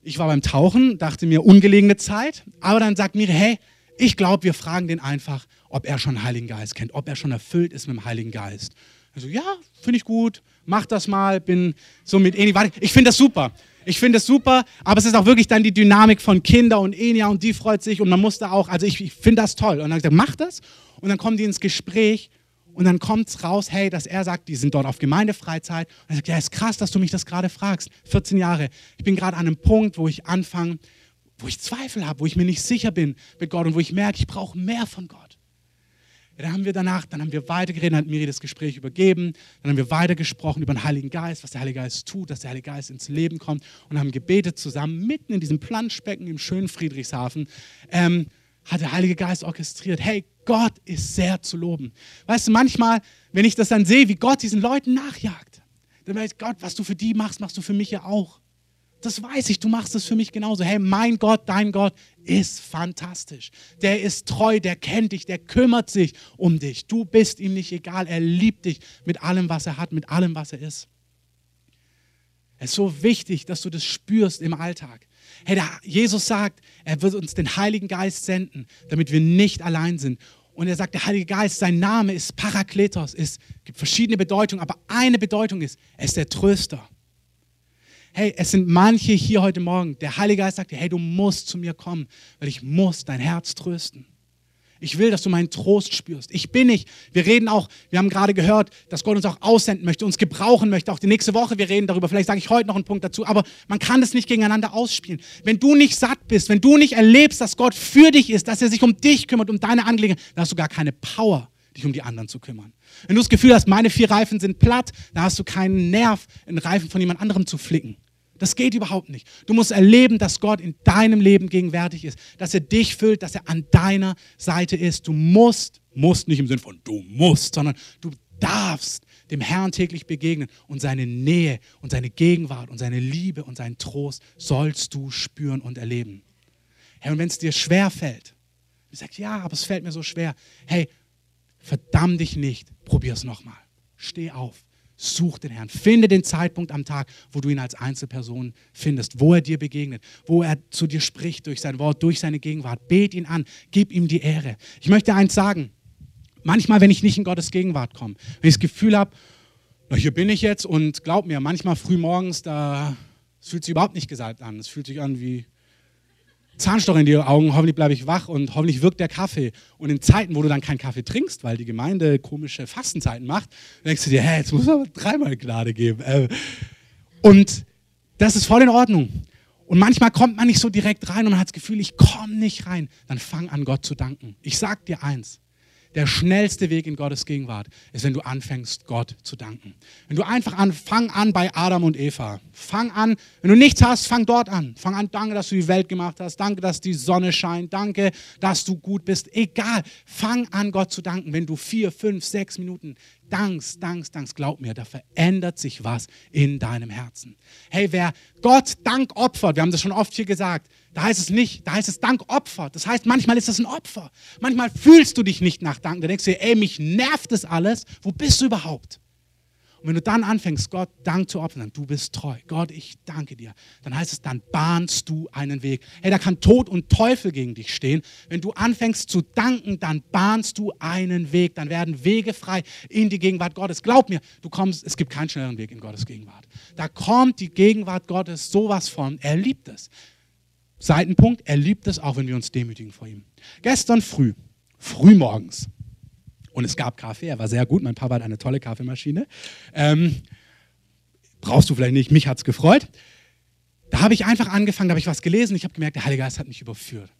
ich war beim Tauchen, dachte mir, ungelegene Zeit, aber dann sagt Miri, hey, ich glaube, wir fragen den einfach, ob er schon Heiligen Geist kennt, ob er schon erfüllt ist mit dem Heiligen Geist. Also ja, finde ich gut, mach das mal, bin so mit Eni. Ich finde das super. Ich finde es super, aber es ist auch wirklich dann die Dynamik von Kinder und Enia und die freut sich und man muss da auch, also ich, ich finde das toll. Und dann gesagt, mach das und dann kommen die ins Gespräch und dann kommt es raus, hey, dass er sagt, die sind dort auf Gemeindefreizeit. Und er sagt, ja, ist krass, dass du mich das gerade fragst. 14 Jahre. Ich bin gerade an einem Punkt, wo ich anfange, wo ich Zweifel habe, wo ich mir nicht sicher bin mit Gott und wo ich merke, ich brauche mehr von Gott. Ja, dann haben wir danach, dann haben wir weitergeredet, dann hat Miri das Gespräch übergeben, dann haben wir weitergesprochen über den Heiligen Geist, was der Heilige Geist tut, dass der Heilige Geist ins Leben kommt und haben gebetet zusammen, mitten in diesem Planschbecken im schönen Friedrichshafen. Ähm, hat der Heilige Geist orchestriert. Hey, Gott ist sehr zu loben. Weißt du, manchmal, wenn ich das dann sehe, wie Gott diesen Leuten nachjagt, dann weiß ich, Gott, was du für die machst, machst du für mich ja auch. Das weiß ich, du machst es für mich genauso. Hey, mein Gott, dein Gott ist fantastisch. Der ist treu, der kennt dich, der kümmert sich um dich. Du bist ihm nicht egal. Er liebt dich mit allem, was er hat, mit allem, was er ist. Es ist so wichtig, dass du das spürst im Alltag. Hey, der Jesus sagt, er wird uns den Heiligen Geist senden, damit wir nicht allein sind. Und er sagt, der Heilige Geist, sein Name ist Parakletos, es gibt verschiedene Bedeutungen, aber eine Bedeutung ist, er ist der Tröster. Hey, es sind manche hier heute Morgen, der Heilige Geist sagt dir, hey, du musst zu mir kommen, weil ich muss dein Herz trösten. Ich will, dass du meinen Trost spürst. Ich bin nicht. Wir reden auch, wir haben gerade gehört, dass Gott uns auch aussenden möchte, uns gebrauchen möchte. Auch die nächste Woche, wir reden darüber. Vielleicht sage ich heute noch einen Punkt dazu. Aber man kann das nicht gegeneinander ausspielen. Wenn du nicht satt bist, wenn du nicht erlebst, dass Gott für dich ist, dass er sich um dich kümmert, um deine Angelegenheiten, dann hast du gar keine Power, dich um die anderen zu kümmern. Wenn du das Gefühl hast, meine vier Reifen sind platt, dann hast du keinen Nerv, einen Reifen von jemand anderem zu flicken. Das geht überhaupt nicht. Du musst erleben, dass Gott in deinem Leben gegenwärtig ist, dass er dich füllt, dass er an deiner Seite ist. Du musst, musst nicht im Sinne von du musst, sondern du darfst dem Herrn täglich begegnen und seine Nähe und seine Gegenwart und seine Liebe und seinen Trost sollst du spüren und erleben. Hey, und wenn es dir schwer fällt, du sagst, ja, aber es fällt mir so schwer. Hey, verdamm dich nicht, probier es nochmal. Steh auf, Such den Herrn. Finde den Zeitpunkt am Tag, wo du ihn als Einzelperson findest, wo er dir begegnet, wo er zu dir spricht durch sein Wort, durch seine Gegenwart. Bet ihn an, gib ihm die Ehre. Ich möchte eins sagen. Manchmal, wenn ich nicht in Gottes Gegenwart komme, wenn ich das Gefühl habe, hier bin ich jetzt und glaub mir, manchmal früh morgens, da es fühlt sich überhaupt nicht gesalbt an. Es fühlt sich an wie Zahnstocher in die Augen, hoffentlich bleibe ich wach und hoffentlich wirkt der Kaffee. Und in Zeiten, wo du dann keinen Kaffee trinkst, weil die Gemeinde komische Fastenzeiten macht, denkst du dir, hä, jetzt muss aber dreimal Gnade geben. Äh, und das ist voll in Ordnung. Und manchmal kommt man nicht so direkt rein und man hat das Gefühl, ich komme nicht rein. Dann fang an, Gott zu danken. Ich sag dir eins, der schnellste Weg in Gottes Gegenwart ist, wenn du anfängst, Gott zu danken. Wenn du einfach an, fang an bei Adam und Eva. Fang an, wenn du nichts hast, fang dort an. Fang an, danke, dass du die Welt gemacht hast. Danke, dass die Sonne scheint. Danke, dass du gut bist. Egal. Fang an, Gott zu danken. Wenn du vier, fünf, sechs Minuten dankst, dankst, dankst, glaub mir, da verändert sich was in deinem Herzen. Hey, wer Gott Dank opfert, wir haben das schon oft hier gesagt, da heißt es nicht, da heißt es Dank Opfer. Das heißt, manchmal ist es ein Opfer. Manchmal fühlst du dich nicht nach Dank. Da denkst du dir, ey, mich nervt das alles. Wo bist du überhaupt? Und wenn du dann anfängst, Gott Dank zu opfern, du bist treu. Gott, ich danke dir. Dann heißt es, dann bahnst du einen Weg. Hey, da kann Tod und Teufel gegen dich stehen. Wenn du anfängst zu danken, dann bahnst du einen Weg. Dann werden Wege frei in die Gegenwart Gottes. Glaub mir, du kommst, es gibt keinen schnelleren Weg in Gottes Gegenwart. Da kommt die Gegenwart Gottes sowas von. Er liebt es. Seitenpunkt, er liebt es auch, wenn wir uns demütigen vor ihm. Gestern früh, früh morgens, und es gab Kaffee, er war sehr gut, mein Papa hat eine tolle Kaffeemaschine. Ähm, brauchst du vielleicht nicht, mich hat es gefreut. Da habe ich einfach angefangen, da habe ich was gelesen, ich habe gemerkt, der Heilige Geist hat mich überführt.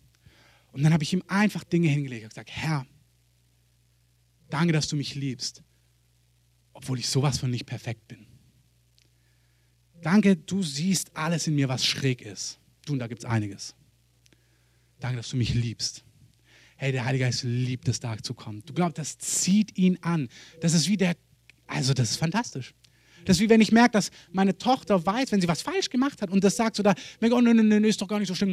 Und dann habe ich ihm einfach Dinge hingelegt und gesagt, Herr, danke, dass du mich liebst, obwohl ich sowas von nicht perfekt bin. Danke, du siehst alles in mir, was schräg ist. Du, und da gibt es einiges. Danke, dass du mich liebst. Hey, der Heilige Geist liebt es, da zu kommen. Du glaubst, das zieht ihn an. Das ist wie der Also das ist fantastisch. Das ist wie wenn ich merke, dass meine Tochter weiß, wenn sie was falsch gemacht hat und das sagt so da, oh nein, nein, nein, ist doch gar nicht so schlimm.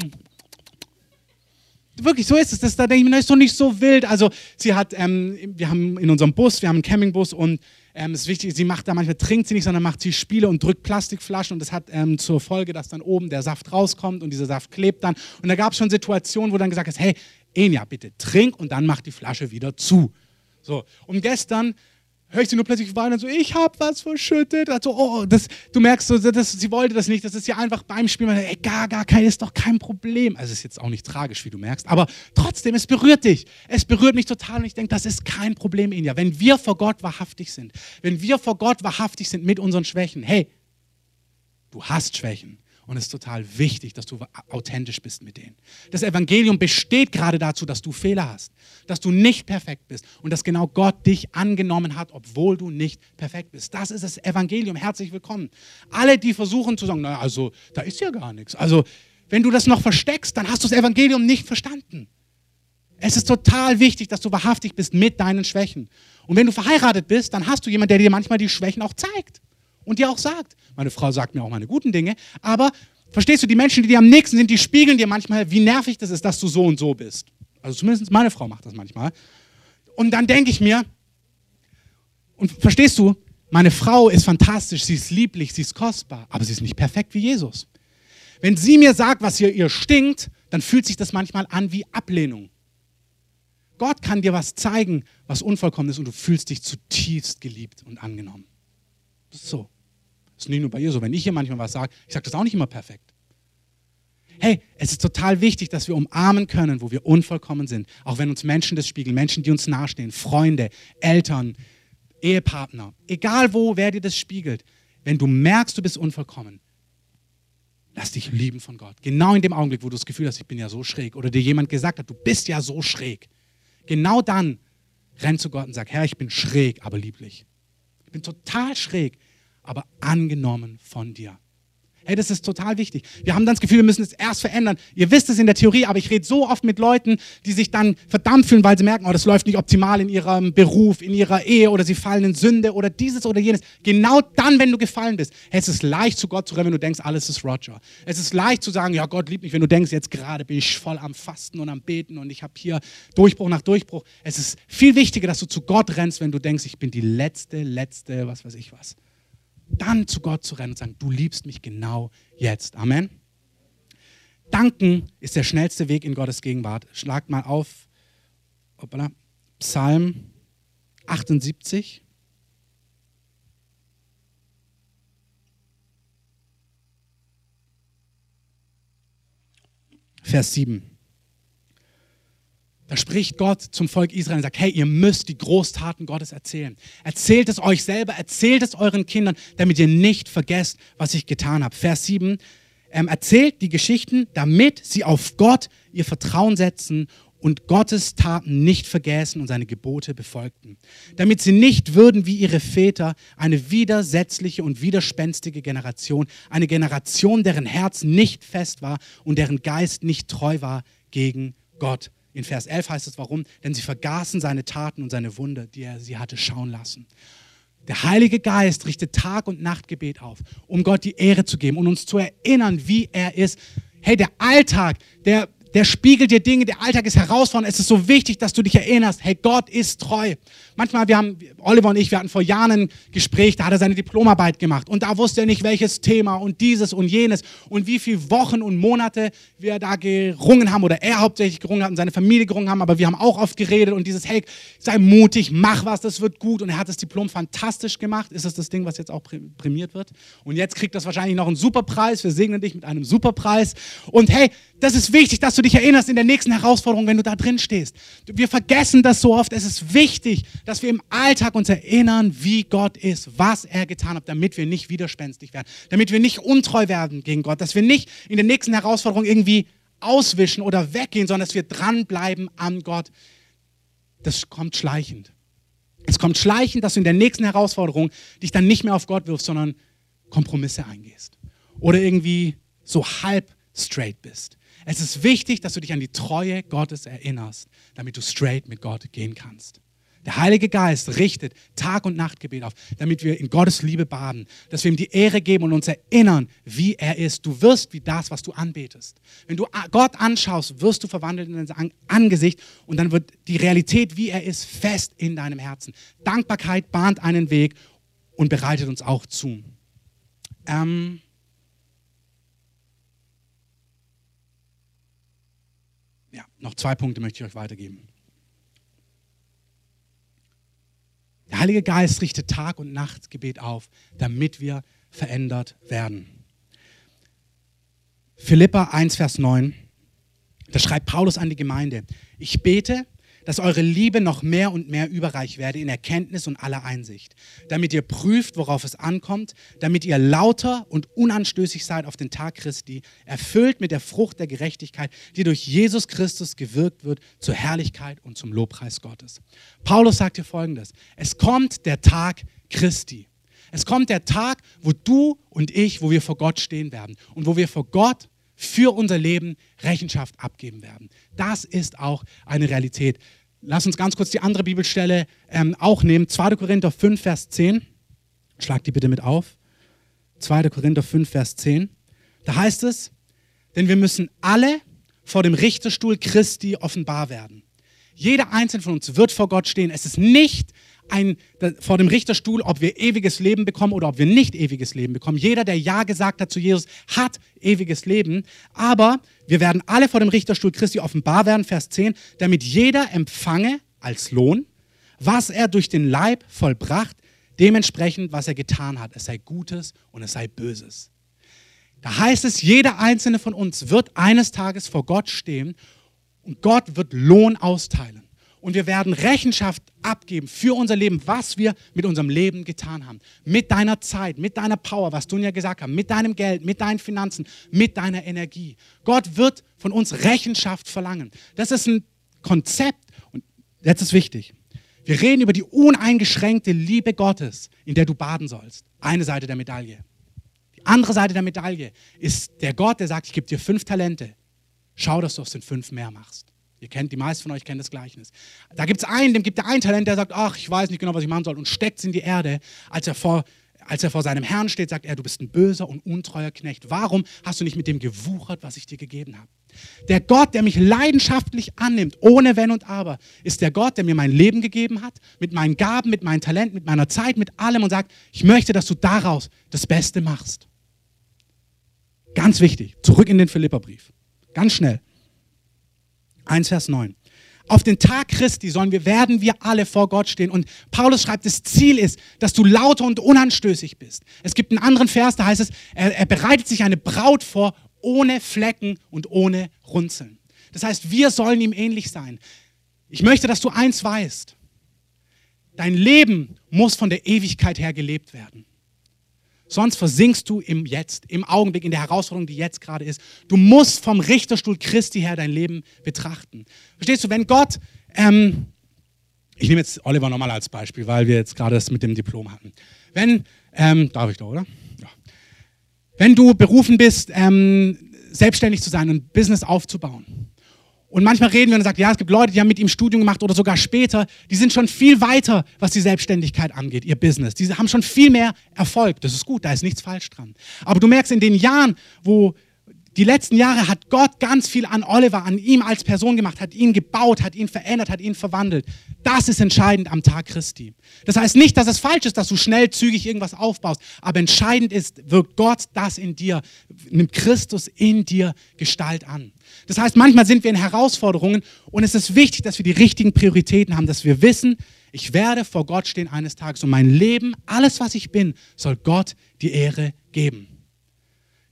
Wirklich, so ist es. Das, da denke ich mir, das ist doch nicht so wild. Also sie hat, ähm, wir haben in unserem Bus, wir haben einen Campingbus und ähm, ist wichtig, sie macht da manchmal, trinkt sie nicht, sondern macht sie Spiele und drückt Plastikflaschen und das hat ähm, zur Folge, dass dann oben der Saft rauskommt und dieser Saft klebt dann. Und da gab es schon Situationen, wo dann gesagt ist, hey, Enya, bitte trink und dann mach die Flasche wieder zu. So, und gestern höre ich sie nur plötzlich weinen und so, ich habe was verschüttet. Also, oh, das, du merkst so, das, sie wollte das nicht. Das ist ja einfach beim Spielen, ey, gar, gar kein, ist doch kein Problem. Also, es ist jetzt auch nicht tragisch, wie du merkst, aber trotzdem, es berührt dich. Es berührt mich total und ich denke, das ist kein Problem, Inja. Wenn wir vor Gott wahrhaftig sind, wenn wir vor Gott wahrhaftig sind mit unseren Schwächen, hey, du hast Schwächen. Und es ist total wichtig, dass du authentisch bist mit denen. Das Evangelium besteht gerade dazu, dass du Fehler hast, dass du nicht perfekt bist und dass genau Gott dich angenommen hat, obwohl du nicht perfekt bist. Das ist das Evangelium. Herzlich willkommen. Alle, die versuchen zu sagen, naja, also da ist ja gar nichts. Also wenn du das noch versteckst, dann hast du das Evangelium nicht verstanden. Es ist total wichtig, dass du wahrhaftig bist mit deinen Schwächen. Und wenn du verheiratet bist, dann hast du jemanden, der dir manchmal die Schwächen auch zeigt und dir auch sagt. Meine Frau sagt mir auch meine guten Dinge, aber verstehst du, die Menschen, die dir am nächsten sind, die spiegeln dir manchmal, wie nervig das ist, dass du so und so bist. Also zumindest meine Frau macht das manchmal. Und dann denke ich mir, und verstehst du, meine Frau ist fantastisch, sie ist lieblich, sie ist kostbar, aber sie ist nicht perfekt wie Jesus. Wenn sie mir sagt, was ihr, ihr stinkt, dann fühlt sich das manchmal an wie Ablehnung. Gott kann dir was zeigen, was unvollkommen ist und du fühlst dich zutiefst geliebt und angenommen. So. Das ist nicht nur bei ihr so. Wenn ich hier manchmal was sage, ich sage das auch nicht immer perfekt. Hey, es ist total wichtig, dass wir umarmen können, wo wir unvollkommen sind. Auch wenn uns Menschen das spiegeln, Menschen, die uns nahestehen, Freunde, Eltern, Ehepartner, egal wo, wer dir das spiegelt. Wenn du merkst, du bist unvollkommen, lass dich lieben von Gott. Genau in dem Augenblick, wo du das Gefühl hast, ich bin ja so schräg oder dir jemand gesagt hat, du bist ja so schräg. Genau dann renn zu Gott und sag, Herr, ich bin schräg, aber lieblich. Ich bin total schräg, aber angenommen von dir. Hey, das ist total wichtig. Wir haben dann das Gefühl, wir müssen es erst verändern. Ihr wisst es in der Theorie, aber ich rede so oft mit Leuten, die sich dann verdammt fühlen, weil sie merken, oh, das läuft nicht optimal in ihrem Beruf, in ihrer Ehe oder sie fallen in Sünde oder dieses oder jenes. Genau dann, wenn du gefallen bist, hey, es ist leicht zu Gott zu rennen, wenn du denkst, alles ist Roger. Es ist leicht zu sagen, ja, Gott liebt mich, wenn du denkst, jetzt gerade bin ich voll am Fasten und am Beten und ich habe hier Durchbruch nach Durchbruch. Es ist viel wichtiger, dass du zu Gott rennst, wenn du denkst, ich bin die letzte, letzte, was weiß ich was dann zu Gott zu rennen und sagen, du liebst mich genau jetzt. Amen. Danken ist der schnellste Weg in Gottes Gegenwart. Schlagt mal auf hoppala, Psalm 78. Vers 7. Da spricht Gott zum Volk Israel und sagt, hey, ihr müsst die Großtaten Gottes erzählen. Erzählt es euch selber, erzählt es euren Kindern, damit ihr nicht vergesst, was ich getan habe. Vers 7, ähm, erzählt die Geschichten, damit sie auf Gott ihr Vertrauen setzen und Gottes Taten nicht vergessen und seine Gebote befolgten. Damit sie nicht würden wie ihre Väter, eine widersetzliche und widerspenstige Generation, eine Generation, deren Herz nicht fest war und deren Geist nicht treu war gegen Gott. In Vers 11 heißt es warum? Denn sie vergaßen seine Taten und seine Wunder, die er sie hatte schauen lassen. Der Heilige Geist richtet Tag und Nacht Gebet auf, um Gott die Ehre zu geben und uns zu erinnern, wie er ist. Hey, der Alltag, der der spiegelt dir Dinge, der Alltag ist herausfordernd. Es ist so wichtig, dass du dich erinnerst, hey, Gott ist treu. Manchmal, wir haben, Oliver und ich, wir hatten vor Jahren ein Gespräch, da hat er seine Diplomarbeit gemacht und da wusste er nicht, welches Thema und dieses und jenes und wie viele Wochen und Monate wir da gerungen haben oder er hauptsächlich gerungen hat und seine Familie gerungen haben, aber wir haben auch oft geredet und dieses, hey, sei mutig, mach was, das wird gut und er hat das Diplom fantastisch gemacht. Ist das das Ding, was jetzt auch prämiert wird? Und jetzt kriegt das wahrscheinlich noch einen Superpreis. Wir segnen dich mit einem Superpreis und hey, das ist wichtig, dass du dich erinnerst in der nächsten Herausforderung, wenn du da drin stehst. Wir vergessen das so oft. Es ist wichtig, dass wir im Alltag uns erinnern, wie Gott ist, was er getan hat, damit wir nicht widerspenstig werden, damit wir nicht untreu werden gegen Gott, dass wir nicht in der nächsten Herausforderung irgendwie auswischen oder weggehen, sondern dass wir dranbleiben an Gott. Das kommt schleichend. Es kommt schleichend, dass du in der nächsten Herausforderung dich dann nicht mehr auf Gott wirfst, sondern Kompromisse eingehst. Oder irgendwie so halb straight bist. Es ist wichtig, dass du dich an die Treue Gottes erinnerst, damit du straight mit Gott gehen kannst. Der Heilige Geist richtet Tag- und Nachtgebet auf, damit wir in Gottes Liebe baden, dass wir ihm die Ehre geben und uns erinnern, wie er ist. Du wirst wie das, was du anbetest. Wenn du Gott anschaust, wirst du verwandelt in dein Angesicht und dann wird die Realität, wie er ist, fest in deinem Herzen. Dankbarkeit bahnt einen Weg und bereitet uns auch zu. Ähm ja, noch zwei Punkte möchte ich euch weitergeben. Der Heilige Geist richtet Tag und Nacht Gebet auf, damit wir verändert werden. Philippa 1, Vers 9, da schreibt Paulus an die Gemeinde, ich bete, dass eure Liebe noch mehr und mehr überreich werde in Erkenntnis und aller Einsicht, damit ihr prüft, worauf es ankommt, damit ihr lauter und unanstößig seid auf den Tag Christi, erfüllt mit der Frucht der Gerechtigkeit, die durch Jesus Christus gewirkt wird zur Herrlichkeit und zum Lobpreis Gottes. Paulus sagt hier folgendes, es kommt der Tag Christi. Es kommt der Tag, wo du und ich, wo wir vor Gott stehen werden und wo wir vor Gott für unser Leben Rechenschaft abgeben werden. Das ist auch eine Realität. Lass uns ganz kurz die andere Bibelstelle ähm, auch nehmen. 2. Korinther 5, Vers 10. Schlag die bitte mit auf. 2. Korinther 5, Vers 10. Da heißt es, denn wir müssen alle vor dem Richterstuhl Christi offenbar werden. Jeder einzelne von uns wird vor Gott stehen. Es ist nicht ein, vor dem Richterstuhl, ob wir ewiges Leben bekommen oder ob wir nicht ewiges Leben bekommen. Jeder, der Ja gesagt hat zu Jesus, hat ewiges Leben. Aber wir werden alle vor dem Richterstuhl Christi offenbar werden, Vers 10, damit jeder empfange als Lohn, was er durch den Leib vollbracht, dementsprechend, was er getan hat. Es sei Gutes und es sei Böses. Da heißt es, jeder einzelne von uns wird eines Tages vor Gott stehen und Gott wird Lohn austeilen und wir werden Rechenschaft abgeben für unser Leben, was wir mit unserem Leben getan haben. Mit deiner Zeit, mit deiner Power, was du ja gesagt hast, mit deinem Geld, mit deinen Finanzen, mit deiner Energie. Gott wird von uns Rechenschaft verlangen. Das ist ein Konzept und jetzt ist wichtig. Wir reden über die uneingeschränkte Liebe Gottes, in der du baden sollst. Eine Seite der Medaille. Die andere Seite der Medaille ist der Gott, der sagt, ich gebe dir fünf Talente. Schau, dass du aus den fünf mehr machst. Ihr kennt, die meisten von euch kennen das Gleichnis. Da gibt es einen, dem gibt er ein Talent, der sagt, ach, ich weiß nicht genau, was ich machen soll und steckt es in die Erde. Als er, vor, als er vor seinem Herrn steht, sagt er, du bist ein böser und untreuer Knecht. Warum hast du nicht mit dem gewuchert, was ich dir gegeben habe? Der Gott, der mich leidenschaftlich annimmt, ohne Wenn und Aber, ist der Gott, der mir mein Leben gegeben hat, mit meinen Gaben, mit meinem Talent, mit meiner Zeit, mit allem und sagt, ich möchte, dass du daraus das Beste machst. Ganz wichtig, zurück in den Philipperbrief. Ganz schnell. 1, Vers 9. Auf den Tag Christi sollen wir, werden wir alle vor Gott stehen. Und Paulus schreibt, das Ziel ist, dass du lauter und unanstößig bist. Es gibt einen anderen Vers, da heißt es, er, er bereitet sich eine Braut vor, ohne Flecken und ohne Runzeln. Das heißt, wir sollen ihm ähnlich sein. Ich möchte, dass du eins weißt. Dein Leben muss von der Ewigkeit her gelebt werden. Sonst versinkst du im Jetzt, im Augenblick, in der Herausforderung, die jetzt gerade ist. Du musst vom Richterstuhl Christi her dein Leben betrachten. Verstehst du, wenn Gott, ähm, ich nehme jetzt Oliver nochmal als Beispiel, weil wir jetzt gerade das mit dem Diplom hatten. Wenn, ähm, darf ich doch, oder? Ja. Wenn du berufen bist, ähm, selbstständig zu sein und Business aufzubauen, und manchmal reden wir und sagen, ja, es gibt Leute, die haben mit ihm Studium gemacht oder sogar später, die sind schon viel weiter, was die Selbstständigkeit angeht, ihr Business. Die haben schon viel mehr Erfolg. Das ist gut, da ist nichts falsch dran. Aber du merkst in den Jahren, wo die letzten Jahre hat Gott ganz viel an Oliver, an ihm als Person gemacht, hat ihn gebaut, hat ihn verändert, hat ihn verwandelt. Das ist entscheidend am Tag Christi. Das heißt nicht, dass es falsch ist, dass du schnell, zügig irgendwas aufbaust, aber entscheidend ist, wirkt Gott das in dir, nimmt Christus in dir Gestalt an. Das heißt, manchmal sind wir in Herausforderungen und es ist wichtig, dass wir die richtigen Prioritäten haben, dass wir wissen, ich werde vor Gott stehen eines Tages und mein Leben, alles was ich bin, soll Gott die Ehre geben.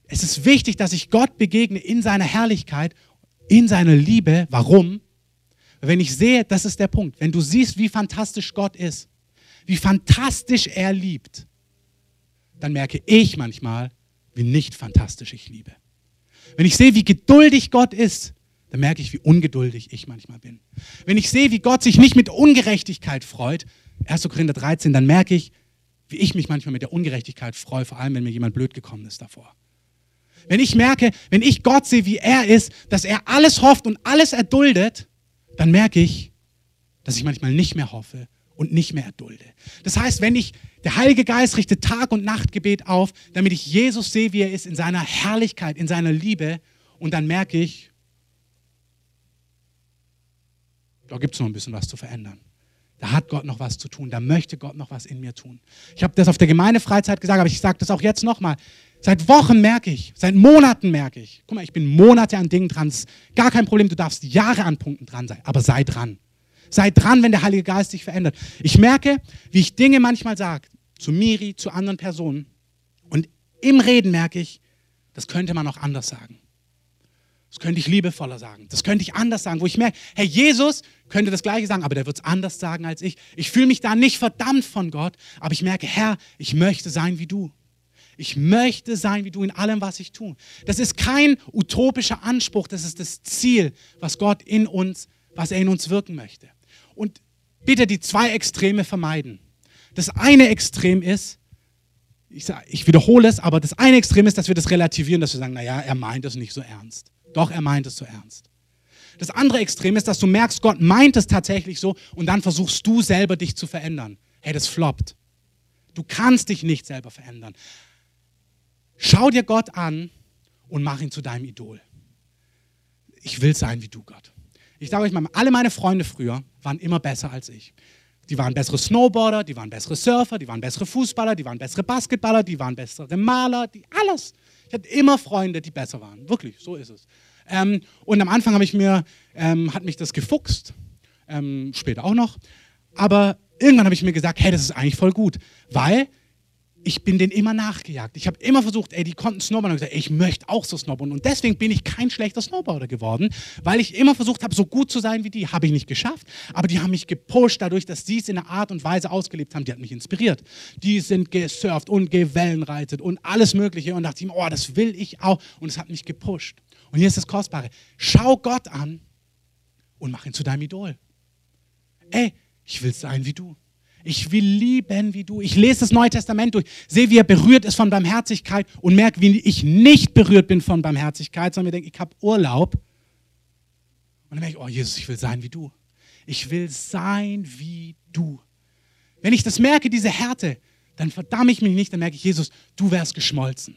Es ist wichtig, dass ich Gott begegne in seiner Herrlichkeit, in seiner Liebe. Warum? Wenn ich sehe, das ist der Punkt, wenn du siehst, wie fantastisch Gott ist, wie fantastisch er liebt, dann merke ich manchmal, wie nicht fantastisch ich liebe. Wenn ich sehe, wie geduldig Gott ist, dann merke ich, wie ungeduldig ich manchmal bin. Wenn ich sehe, wie Gott sich nicht mit Ungerechtigkeit freut, 1. Korinther 13, dann merke ich, wie ich mich manchmal mit der Ungerechtigkeit freue, vor allem wenn mir jemand blöd gekommen ist davor. Wenn ich merke, wenn ich Gott sehe, wie er ist, dass er alles hofft und alles erduldet, dann merke ich, dass ich manchmal nicht mehr hoffe und nicht mehr erdulde. Das heißt, wenn ich, der Heilige Geist richtet Tag und Nacht Gebet auf, damit ich Jesus sehe, wie er ist, in seiner Herrlichkeit, in seiner Liebe, und dann merke ich, da gibt es noch ein bisschen was zu verändern. Da hat Gott noch was zu tun. Da möchte Gott noch was in mir tun. Ich habe das auf der Gemeindefreizeit gesagt, aber ich sage das auch jetzt nochmal. Seit Wochen merke ich, seit Monaten merke ich. Guck mal, ich bin Monate an Dingen dran. Gar kein Problem, du darfst Jahre an Punkten dran sein, aber sei dran. Sei dran, wenn der Heilige Geist dich verändert. Ich merke, wie ich Dinge manchmal sage, zu Miri, zu anderen Personen. Und im Reden merke ich, das könnte man auch anders sagen. Das könnte ich liebevoller sagen. Das könnte ich anders sagen, wo ich merke, Herr Jesus könnte das Gleiche sagen, aber der wird es anders sagen als ich. Ich fühle mich da nicht verdammt von Gott, aber ich merke, Herr, ich möchte sein wie du. Ich möchte sein wie du in allem, was ich tue. Das ist kein utopischer Anspruch, das ist das Ziel, was Gott in uns, was er in uns wirken möchte. Und bitte die zwei Extreme vermeiden. Das eine Extrem ist, ich, sag, ich wiederhole es, aber das eine Extrem ist, dass wir das relativieren, dass wir sagen, naja, er meint es nicht so ernst. Doch, er meint es so ernst. Das andere Extrem ist, dass du merkst, Gott meint es tatsächlich so und dann versuchst du selber dich zu verändern. Hey, das floppt. Du kannst dich nicht selber verändern. Schau dir Gott an und mach ihn zu deinem Idol. Ich will sein wie du, Gott. Ich sage euch mal, alle meine Freunde früher waren immer besser als ich. Die waren bessere Snowboarder, die waren bessere Surfer, die waren bessere Fußballer, die waren bessere Basketballer, die waren bessere Maler, die alles. Ich hatte immer Freunde, die besser waren. Wirklich, so ist es. Ähm, und am Anfang ich mir, ähm, hat mich das gefuchst, ähm, später auch noch. Aber irgendwann habe ich mir gesagt, hey, das ist eigentlich voll gut, weil ich bin denen immer nachgejagt. Ich habe immer versucht, ey, die konnten Snowboarden. Und gesagt, ey, ich möchte auch so Snowboarden. Und deswegen bin ich kein schlechter Snowboarder geworden, weil ich immer versucht habe, so gut zu sein wie die. Habe ich nicht geschafft, aber die haben mich gepusht dadurch, dass sie es in einer Art und Weise ausgelebt haben. Die hat mich inspiriert. Die sind gesurft und gewellenreitet und alles Mögliche. Und dachte ich mir, oh, das will ich auch. Und es hat mich gepusht. Und hier ist das Kostbare. Schau Gott an und mach ihn zu deinem Idol. Ey, ich will sein wie du. Ich will lieben wie du. Ich lese das Neue Testament durch, sehe, wie er berührt ist von Barmherzigkeit und merke, wie ich nicht berührt bin von Barmherzigkeit, sondern mir denke, ich habe Urlaub. Und dann merke ich, oh Jesus, ich will sein wie du. Ich will sein wie du. Wenn ich das merke, diese Härte, dann verdamme ich mich nicht, dann merke ich, Jesus, du wärst geschmolzen.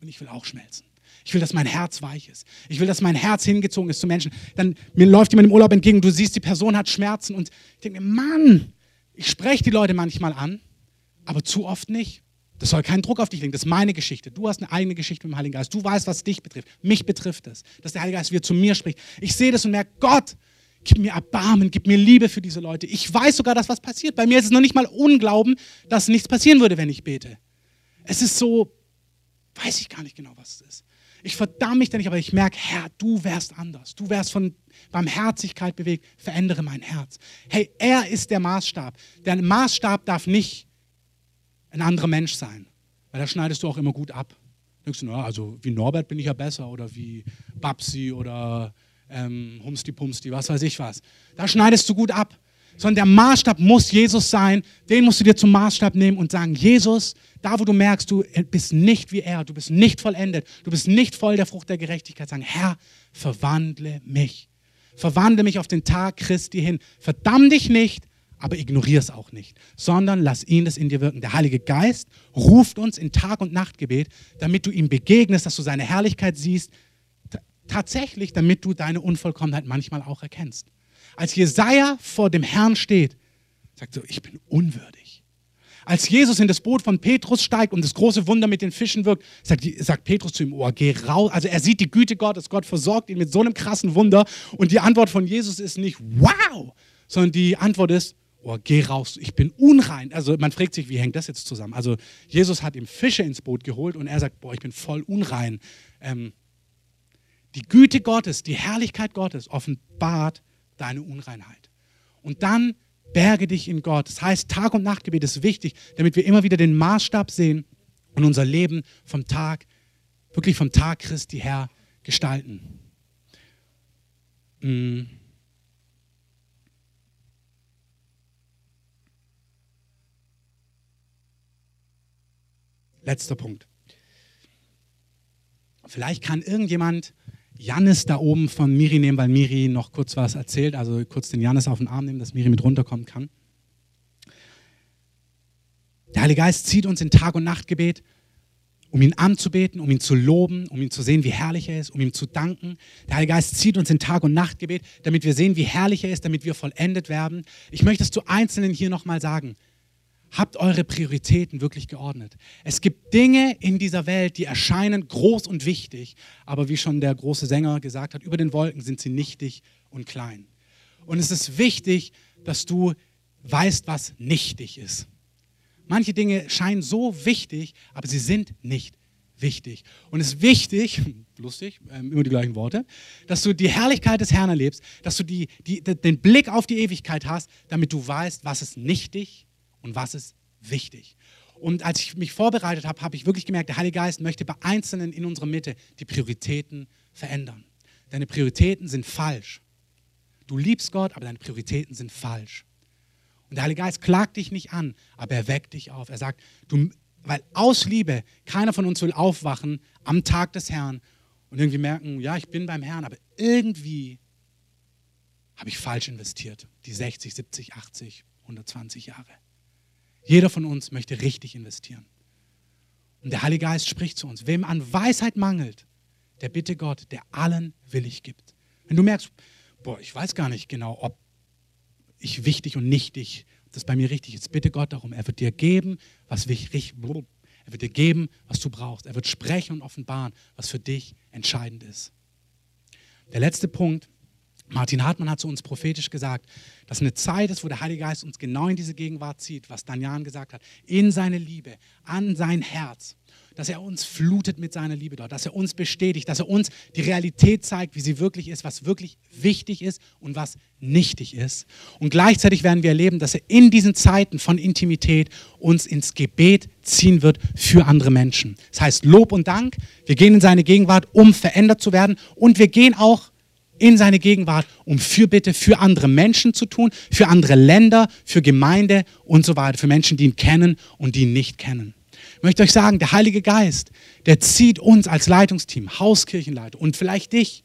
Und ich will auch schmelzen. Ich will, dass mein Herz weich ist. Ich will, dass mein Herz hingezogen ist zu Menschen. Dann mir läuft jemand im Urlaub entgegen, du siehst, die Person hat Schmerzen und ich denke mir, Mann, ich spreche die Leute manchmal an, aber zu oft nicht. Das soll keinen Druck auf dich legen. Das ist meine Geschichte. Du hast eine eigene Geschichte mit dem Heiligen Geist. Du weißt, was dich betrifft. Mich betrifft es, dass der Heilige Geist wieder zu mir spricht. Ich sehe das und merke, Gott, gib mir Erbarmen, gib mir Liebe für diese Leute. Ich weiß sogar, dass was passiert. Bei mir ist es noch nicht mal Unglauben, dass nichts passieren würde, wenn ich bete. Es ist so, weiß ich gar nicht genau, was es ist. Ich verdamme mich da nicht, aber ich merke, Herr, du wärst anders. Du wärst von Barmherzigkeit bewegt. Verändere mein Herz. Hey, er ist der Maßstab. Der Maßstab darf nicht ein anderer Mensch sein, weil da schneidest du auch immer gut ab. Denkst na, also wie Norbert bin ich ja besser oder wie Babsi oder ähm, Humsti Pumsti, was weiß ich was. Da schneidest du gut ab sondern der Maßstab muss Jesus sein. Den musst du dir zum Maßstab nehmen und sagen, Jesus, da wo du merkst, du bist nicht wie er, du bist nicht vollendet, du bist nicht voll der Frucht der Gerechtigkeit, sagen, Herr, verwandle mich. Verwandle mich auf den Tag Christi hin. Verdamm dich nicht, aber ignoriere es auch nicht, sondern lass ihn das in dir wirken. Der Heilige Geist ruft uns in Tag- und Nachtgebet, damit du ihm begegnest, dass du seine Herrlichkeit siehst, tatsächlich, damit du deine Unvollkommenheit manchmal auch erkennst. Als Jesaja vor dem Herrn steht, sagt er, ich bin unwürdig. Als Jesus in das Boot von Petrus steigt und das große Wunder mit den Fischen wirkt, sagt, sagt Petrus zu ihm, oh, geh raus. Also er sieht die Güte Gottes, Gott versorgt ihn mit so einem krassen Wunder. Und die Antwort von Jesus ist nicht, wow, sondern die Antwort ist, oh, geh raus, ich bin unrein. Also man fragt sich, wie hängt das jetzt zusammen? Also Jesus hat ihm Fische ins Boot geholt und er sagt, boah, ich bin voll unrein. Ähm, die Güte Gottes, die Herrlichkeit Gottes offenbart deine Unreinheit. Und dann berge dich in Gott. Das heißt, Tag- und Nachtgebet ist wichtig, damit wir immer wieder den Maßstab sehen und unser Leben vom Tag, wirklich vom Tag Christi her gestalten. Mm. Letzter Punkt. Vielleicht kann irgendjemand Jannis da oben von Miri nehmen, weil Miri noch kurz was erzählt. Also kurz den Jannis auf den Arm nehmen, dass Miri mit runterkommen kann. Der Heilige Geist zieht uns in Tag- und Nachtgebet, um ihn anzubeten, um ihn zu loben, um ihn zu sehen, wie herrlich er ist, um ihm zu danken. Der Heilige Geist zieht uns in Tag- und Nachtgebet, damit wir sehen, wie herrlich er ist, damit wir vollendet werden. Ich möchte es zu Einzelnen hier nochmal sagen. Habt eure Prioritäten wirklich geordnet. Es gibt Dinge in dieser Welt, die erscheinen groß und wichtig, aber wie schon der große Sänger gesagt hat, über den Wolken sind sie nichtig und klein. Und es ist wichtig, dass du weißt, was nichtig ist. Manche Dinge scheinen so wichtig, aber sie sind nicht wichtig. Und es ist wichtig, lustig, ähm, immer die gleichen Worte, dass du die Herrlichkeit des Herrn erlebst, dass du die, die, den Blick auf die Ewigkeit hast, damit du weißt, was ist nichtig und was ist wichtig. Und als ich mich vorbereitet habe, habe ich wirklich gemerkt, der Heilige Geist möchte bei Einzelnen in unserer Mitte die Prioritäten verändern. Deine Prioritäten sind falsch. Du liebst Gott, aber deine Prioritäten sind falsch. Und der Heilige Geist klagt dich nicht an, aber er weckt dich auf. Er sagt, du, weil aus Liebe, keiner von uns will aufwachen am Tag des Herrn und irgendwie merken, ja, ich bin beim Herrn, aber irgendwie habe ich falsch investiert. Die 60, 70, 80, 120 Jahre. Jeder von uns möchte richtig investieren. Und der Heilige Geist spricht zu uns. Wem an Weisheit mangelt, der bitte Gott, der allen willig gibt. Wenn du merkst, boah, ich weiß gar nicht genau, ob ich wichtig und nichtig, ob das bei mir richtig ist, bitte Gott darum. Er wird dir geben, was wichtig, er wird dir geben, was du brauchst. Er wird sprechen und offenbaren, was für dich entscheidend ist. Der letzte Punkt, Martin Hartmann hat zu uns prophetisch gesagt, dass eine Zeit ist, wo der Heilige Geist uns genau in diese Gegenwart zieht, was Danjan gesagt hat, in seine Liebe, an sein Herz, dass er uns flutet mit seiner Liebe dort, dass er uns bestätigt, dass er uns die Realität zeigt, wie sie wirklich ist, was wirklich wichtig ist und was nichtig ist. Und gleichzeitig werden wir erleben, dass er in diesen Zeiten von Intimität uns ins Gebet ziehen wird für andere Menschen. Das heißt Lob und Dank, wir gehen in seine Gegenwart, um verändert zu werden und wir gehen auch in seine Gegenwart, um Fürbitte für andere Menschen zu tun, für andere Länder, für Gemeinde und so weiter, für Menschen, die ihn kennen und die ihn nicht kennen. Ich möchte euch sagen, der Heilige Geist, der zieht uns als Leitungsteam, Hauskirchenleiter und vielleicht dich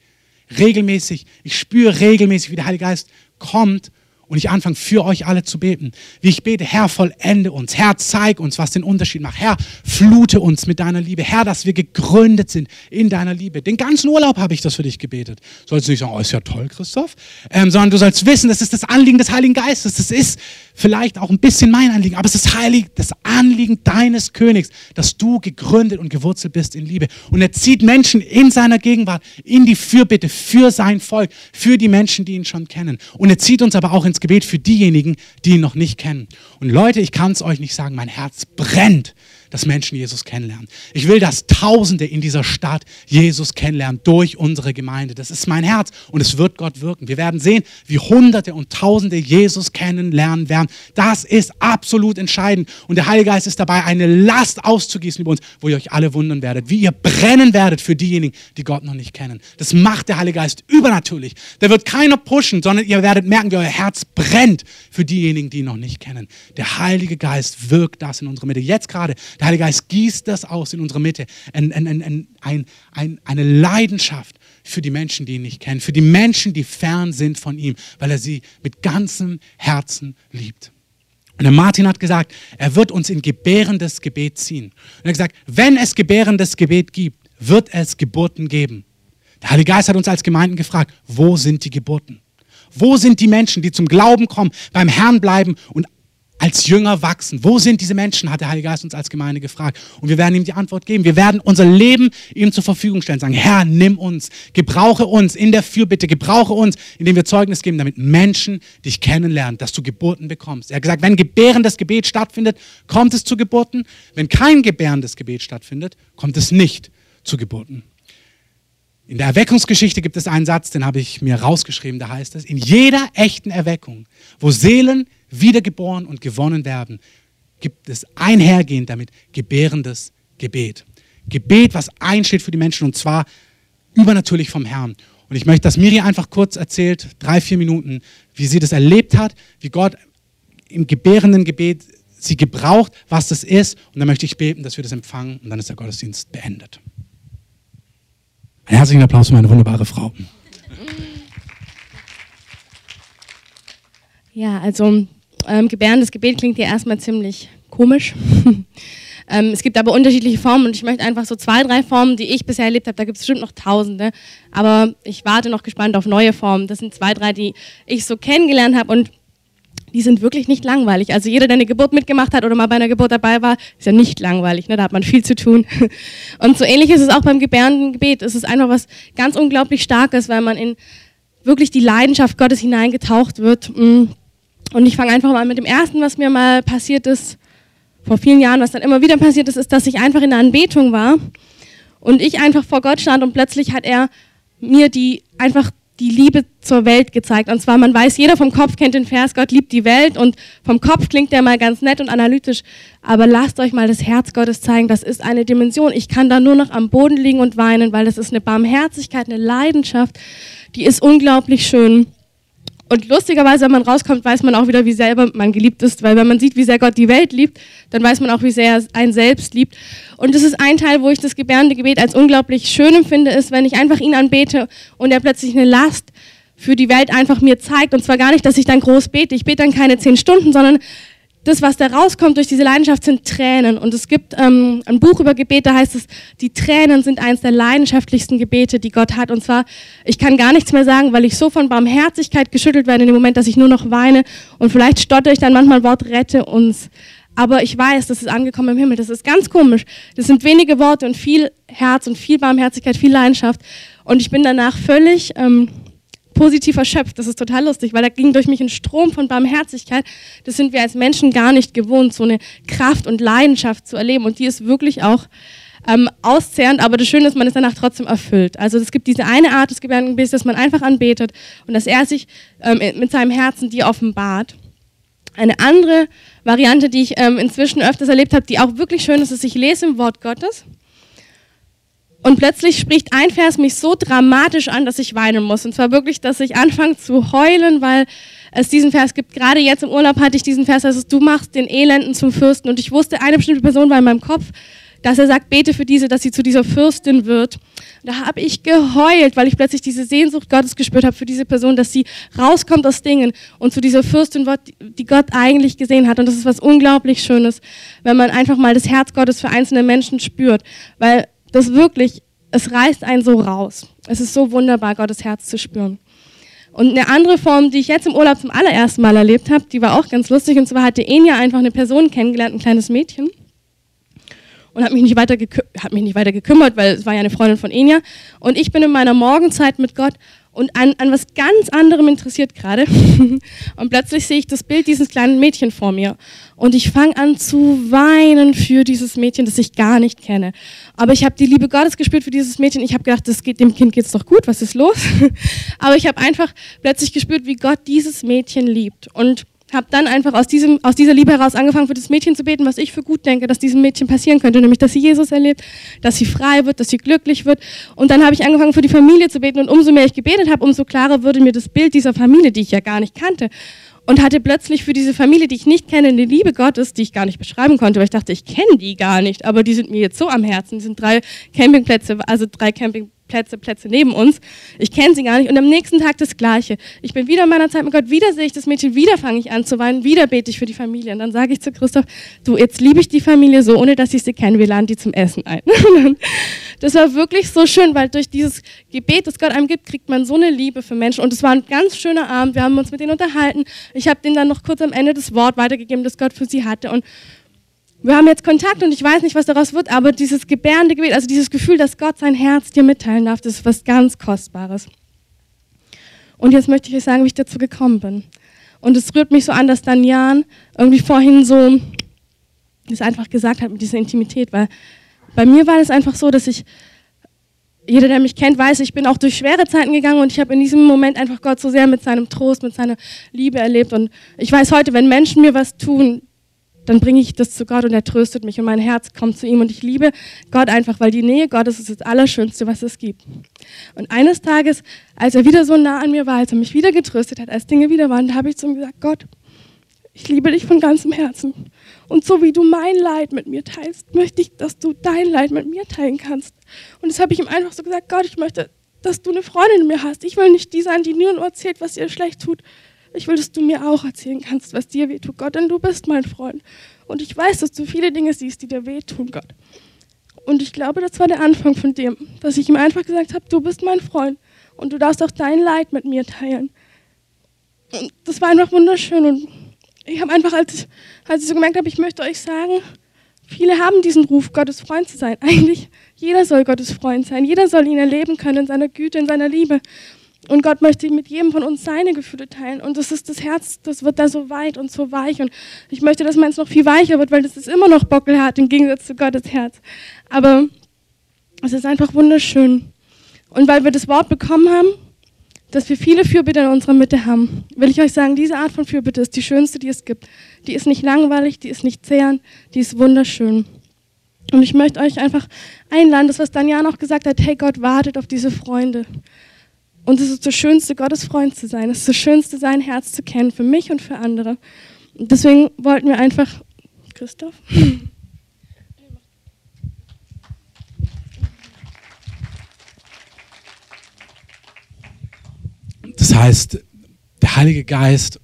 regelmäßig, ich spüre regelmäßig, wie der Heilige Geist kommt und ich anfange für euch alle zu beten. Wie ich bete, Herr, vollende uns. Herr, zeig uns, was den Unterschied macht. Herr, flute uns mit deiner Liebe. Herr, dass wir gegründet sind in deiner Liebe. Den ganzen Urlaub habe ich das für dich gebetet. Sollst du nicht sagen, oh, ist ja toll, Christoph, ähm, sondern du sollst wissen, das ist das Anliegen des Heiligen Geistes. Das ist vielleicht auch ein bisschen mein Anliegen, aber es ist heilig, das Anliegen deines Königs, dass du gegründet und gewurzelt bist in Liebe. Und er zieht Menschen in seiner Gegenwart in die Fürbitte für sein Volk, für die Menschen, die ihn schon kennen. Und er zieht uns aber auch ins Gebet für diejenigen, die ihn noch nicht kennen. Und Leute, ich kann es euch nicht sagen, mein Herz brennt dass Menschen Jesus kennenlernen. Ich will, dass Tausende in dieser Stadt Jesus kennenlernen durch unsere Gemeinde. Das ist mein Herz und es wird Gott wirken. Wir werden sehen, wie Hunderte und Tausende Jesus kennenlernen werden. Das ist absolut entscheidend. Und der Heilige Geist ist dabei, eine Last auszugießen über uns, wo ihr euch alle wundern werdet, wie ihr brennen werdet für diejenigen, die Gott noch nicht kennen. Das macht der Heilige Geist übernatürlich. Der wird keiner pushen, sondern ihr werdet merken, wie euer Herz brennt für diejenigen, die ihn noch nicht kennen. Der Heilige Geist wirkt das in unserer Mitte. Jetzt gerade der Heilige Geist gießt das aus in unserer Mitte. Ein, ein, ein, eine Leidenschaft für die Menschen, die ihn nicht kennen, für die Menschen, die fern sind von ihm, weil er sie mit ganzem Herzen liebt. Und der Martin hat gesagt, er wird uns in gebärendes Gebet ziehen. Und er hat gesagt, wenn es gebärendes Gebet gibt, wird es Geburten geben. Der Heilige Geist hat uns als Gemeinden gefragt, wo sind die Geburten? Wo sind die Menschen, die zum Glauben kommen, beim Herrn bleiben und als Jünger wachsen. Wo sind diese Menschen, hat der Heilige Geist uns als Gemeinde gefragt. Und wir werden ihm die Antwort geben. Wir werden unser Leben ihm zur Verfügung stellen. Sagen, Herr, nimm uns, gebrauche uns in der Fürbitte, gebrauche uns, indem wir Zeugnis geben, damit Menschen dich kennenlernen, dass du Geburten bekommst. Er hat gesagt, wenn gebärendes Gebet stattfindet, kommt es zu Geburten. Wenn kein gebärendes Gebet stattfindet, kommt es nicht zu Geburten. In der Erweckungsgeschichte gibt es einen Satz, den habe ich mir rausgeschrieben, da heißt es, in jeder echten Erweckung, wo Seelen wiedergeboren und gewonnen werden, gibt es einhergehend damit gebärendes Gebet. Gebet, was einsteht für die Menschen und zwar übernatürlich vom Herrn. Und ich möchte, dass Miri einfach kurz erzählt, drei, vier Minuten, wie sie das erlebt hat, wie Gott im gebärenden Gebet sie gebraucht, was das ist. Und dann möchte ich beten, dass wir das empfangen und dann ist der Gottesdienst beendet. Einen herzlichen Applaus für meine wunderbare Frau. Ja, also ähm, gebärendes Gebet klingt ja erstmal ziemlich komisch. ähm, es gibt aber unterschiedliche Formen und ich möchte einfach so zwei, drei Formen, die ich bisher erlebt habe, da gibt es bestimmt noch tausende, aber ich warte noch gespannt auf neue Formen. Das sind zwei, drei, die ich so kennengelernt habe und die sind wirklich nicht langweilig. Also jeder, der eine Geburt mitgemacht hat oder mal bei einer Geburt dabei war, ist ja nicht langweilig. Ne? Da hat man viel zu tun. Und so ähnlich ist es auch beim Gebärdengebet. Es ist einfach was ganz unglaublich Starkes, weil man in wirklich die Leidenschaft Gottes hineingetaucht wird. Mm. Und ich fange einfach mal mit dem ersten, was mir mal passiert ist, vor vielen Jahren, was dann immer wieder passiert ist, ist, dass ich einfach in der Anbetung war und ich einfach vor Gott stand und plötzlich hat er mir die einfach die Liebe zur Welt gezeigt. Und zwar, man weiß, jeder vom Kopf kennt den Vers, Gott liebt die Welt und vom Kopf klingt der mal ganz nett und analytisch. Aber lasst euch mal das Herz Gottes zeigen, das ist eine Dimension. Ich kann da nur noch am Boden liegen und weinen, weil das ist eine Barmherzigkeit, eine Leidenschaft, die ist unglaublich schön. Und lustigerweise, wenn man rauskommt, weiß man auch wieder, wie selber man geliebt ist, weil wenn man sieht, wie sehr Gott die Welt liebt, dann weiß man auch, wie sehr er einen selbst liebt. Und das ist ein Teil, wo ich das gebärende Gebet als unglaublich schön empfinde, ist, wenn ich einfach ihn anbete und er plötzlich eine Last für die Welt einfach mir zeigt. Und zwar gar nicht, dass ich dann groß bete. Ich bete dann keine zehn Stunden, sondern das, was da rauskommt durch diese Leidenschaft, sind Tränen. Und es gibt ähm, ein Buch über Gebete, da heißt es, die Tränen sind eines der leidenschaftlichsten Gebete, die Gott hat. Und zwar, ich kann gar nichts mehr sagen, weil ich so von Barmherzigkeit geschüttelt werde in dem Moment, dass ich nur noch weine. Und vielleicht stotter ich dann manchmal Wort, rette uns. Aber ich weiß, das ist angekommen im Himmel. Das ist ganz komisch. Das sind wenige Worte und viel Herz und viel Barmherzigkeit, viel Leidenschaft. Und ich bin danach völlig... Ähm, positiv erschöpft. Das ist total lustig, weil da ging durch mich ein Strom von Barmherzigkeit. Das sind wir als Menschen gar nicht gewohnt, so eine Kraft und Leidenschaft zu erleben. Und die ist wirklich auch ähm, auszehrend, aber das Schöne ist, man ist danach trotzdem erfüllt. Also es gibt diese eine Art des Gebärdengebets, dass man einfach anbetet und dass er sich ähm, mit seinem Herzen die offenbart. Eine andere Variante, die ich ähm, inzwischen öfters erlebt habe, die auch wirklich schön ist, ist, ich lese im Wort Gottes und plötzlich spricht ein Vers mich so dramatisch an, dass ich weinen muss. Und zwar wirklich, dass ich anfange zu heulen, weil es diesen Vers gibt. Gerade jetzt im Urlaub hatte ich diesen Vers, also du machst den Elenden zum Fürsten. Und ich wusste, eine bestimmte Person war in meinem Kopf, dass er sagt, bete für diese, dass sie zu dieser Fürstin wird. Da habe ich geheult, weil ich plötzlich diese Sehnsucht Gottes gespürt habe für diese Person, dass sie rauskommt aus Dingen und zu dieser Fürstin wird, die Gott eigentlich gesehen hat. Und das ist was unglaublich Schönes, wenn man einfach mal das Herz Gottes für einzelne Menschen spürt. Weil das wirklich, es reißt einen so raus. Es ist so wunderbar, Gottes Herz zu spüren. Und eine andere Form, die ich jetzt im Urlaub zum allerersten Mal erlebt habe, die war auch ganz lustig. Und zwar hatte Enya einfach eine Person kennengelernt, ein kleines Mädchen. Und hat mich, nicht weiter hat mich nicht weiter gekümmert, weil es war ja eine Freundin von Enya. Und ich bin in meiner Morgenzeit mit Gott und an, an was ganz anderem interessiert gerade. und plötzlich sehe ich das Bild dieses kleinen Mädchen vor mir. Und ich fange an zu weinen für dieses Mädchen, das ich gar nicht kenne. Aber ich habe die Liebe Gottes gespürt für dieses Mädchen. Ich habe gedacht, das geht, dem Kind geht's doch gut, was ist los? Aber ich habe einfach plötzlich gespürt, wie Gott dieses Mädchen liebt. Und habe dann einfach aus, diesem, aus dieser Liebe heraus angefangen, für das Mädchen zu beten, was ich für gut denke, dass diesem Mädchen passieren könnte, nämlich, dass sie Jesus erlebt, dass sie frei wird, dass sie glücklich wird. Und dann habe ich angefangen, für die Familie zu beten und umso mehr ich gebetet habe, umso klarer würde mir das Bild dieser Familie, die ich ja gar nicht kannte, und hatte plötzlich für diese Familie, die ich nicht kenne, eine Liebe Gottes, die ich gar nicht beschreiben konnte, weil ich dachte, ich kenne die gar nicht, aber die sind mir jetzt so am Herzen. Die sind drei Campingplätze, also drei Campingplätze Plätze, Plätze neben uns. Ich kenne sie gar nicht. Und am nächsten Tag das Gleiche. Ich bin wieder in meiner Zeit mit Gott, wieder sehe ich das Mädchen, wieder fange ich an zu weinen, wieder bete ich für die Familie. Und dann sage ich zu Christoph, du, jetzt liebe ich die Familie so, ohne dass ich sie kenne, wir laden die zum Essen ein. das war wirklich so schön, weil durch dieses Gebet, das Gott einem gibt, kriegt man so eine Liebe für Menschen. Und es war ein ganz schöner Abend. Wir haben uns mit denen unterhalten. Ich habe denen dann noch kurz am Ende das Wort weitergegeben, das Gott für sie hatte. Und wir haben jetzt Kontakt und ich weiß nicht, was daraus wird, aber dieses gebärende Gebet, also dieses Gefühl, dass Gott sein Herz dir mitteilen darf, das ist was ganz Kostbares. Und jetzt möchte ich euch sagen, wie ich dazu gekommen bin. Und es rührt mich so an, dass dann Jan irgendwie vorhin so das einfach gesagt hat mit dieser Intimität, weil bei mir war es einfach so, dass ich, jeder, der mich kennt, weiß, ich bin auch durch schwere Zeiten gegangen und ich habe in diesem Moment einfach Gott so sehr mit seinem Trost, mit seiner Liebe erlebt. Und ich weiß heute, wenn Menschen mir was tun, dann bringe ich das zu Gott und er tröstet mich und mein Herz kommt zu ihm und ich liebe Gott einfach, weil die Nähe Gottes ist das Allerschönste, was es gibt. Und eines Tages, als er wieder so nah an mir war, als er mich wieder getröstet hat, als Dinge wieder waren, da habe ich zu ihm gesagt, Gott, ich liebe dich von ganzem Herzen. Und so wie du mein Leid mit mir teilst, möchte ich, dass du dein Leid mit mir teilen kannst. Und das habe ich ihm einfach so gesagt, Gott, ich möchte, dass du eine Freundin in mir hast. Ich will nicht die sein, die nur erzählt, was ihr schlecht tut, Ich will, dass du mir auch erzählen kannst, was dir wehtut, Gott, denn du bist mein Freund. Und ich weiß, dass du viele Dinge siehst, die dir wehtun, Gott. Und ich glaube, das war der Anfang von dem, dass ich ihm einfach gesagt habe, du bist mein Freund und du darfst auch dein Leid mit mir teilen. Und das war einfach wunderschön und ich habe einfach, als, als ich so gemerkt habe, ich möchte euch sagen, viele haben diesen Ruf, Gottes Freund zu sein. Eigentlich jeder soll Gottes Freund sein. Jeder soll ihn erleben können in seiner Güte, in seiner Liebe. Und Gott möchte mit jedem von uns seine Gefühle teilen. Und das ist das Herz, das wird da so weit und so weich. Und ich möchte, dass meins noch viel weicher wird, weil das ist immer noch bockelhart im Gegensatz zu Gottes Herz. Aber es ist einfach wunderschön. Und weil wir das Wort bekommen haben, dass wir viele Fürbitte in unserer Mitte haben, will ich euch sagen, diese Art von Fürbitte ist die schönste, die es gibt. Die ist nicht langweilig, die ist nicht zehrend, die ist wunderschön. Und ich möchte euch einfach einladen, das, was Daniel auch gesagt hat, hey, Gott wartet auf diese Freunde. Und es ist das Schönste, Gottes Freund zu sein. Es ist das Schönste, sein Herz zu kennen, für mich und für andere. Und deswegen wollten wir einfach, Christoph? Das heißt, der Heilige Geist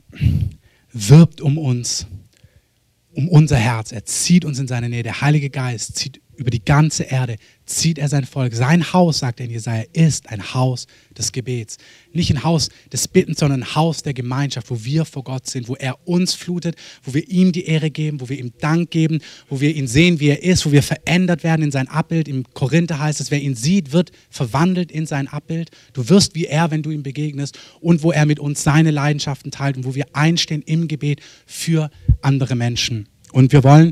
wirbt um uns, um unser Herz. Er zieht uns in seine Nähe. Der Heilige Geist zieht über die ganze Erde zieht er sein Volk. Sein Haus, sagt er in Jesaja, ist ein Haus des Gebets. Nicht ein Haus des Bittens, sondern ein Haus der Gemeinschaft, wo wir vor Gott sind, wo er uns flutet, wo wir ihm die Ehre geben, wo wir ihm Dank geben, wo wir ihn sehen, wie er ist, wo wir verändert werden in sein Abbild. Im Korinther heißt es, wer ihn sieht, wird verwandelt in sein Abbild. Du wirst wie er, wenn du ihm begegnest und wo er mit uns seine Leidenschaften teilt und wo wir einstehen im Gebet für andere Menschen. Und wir wollen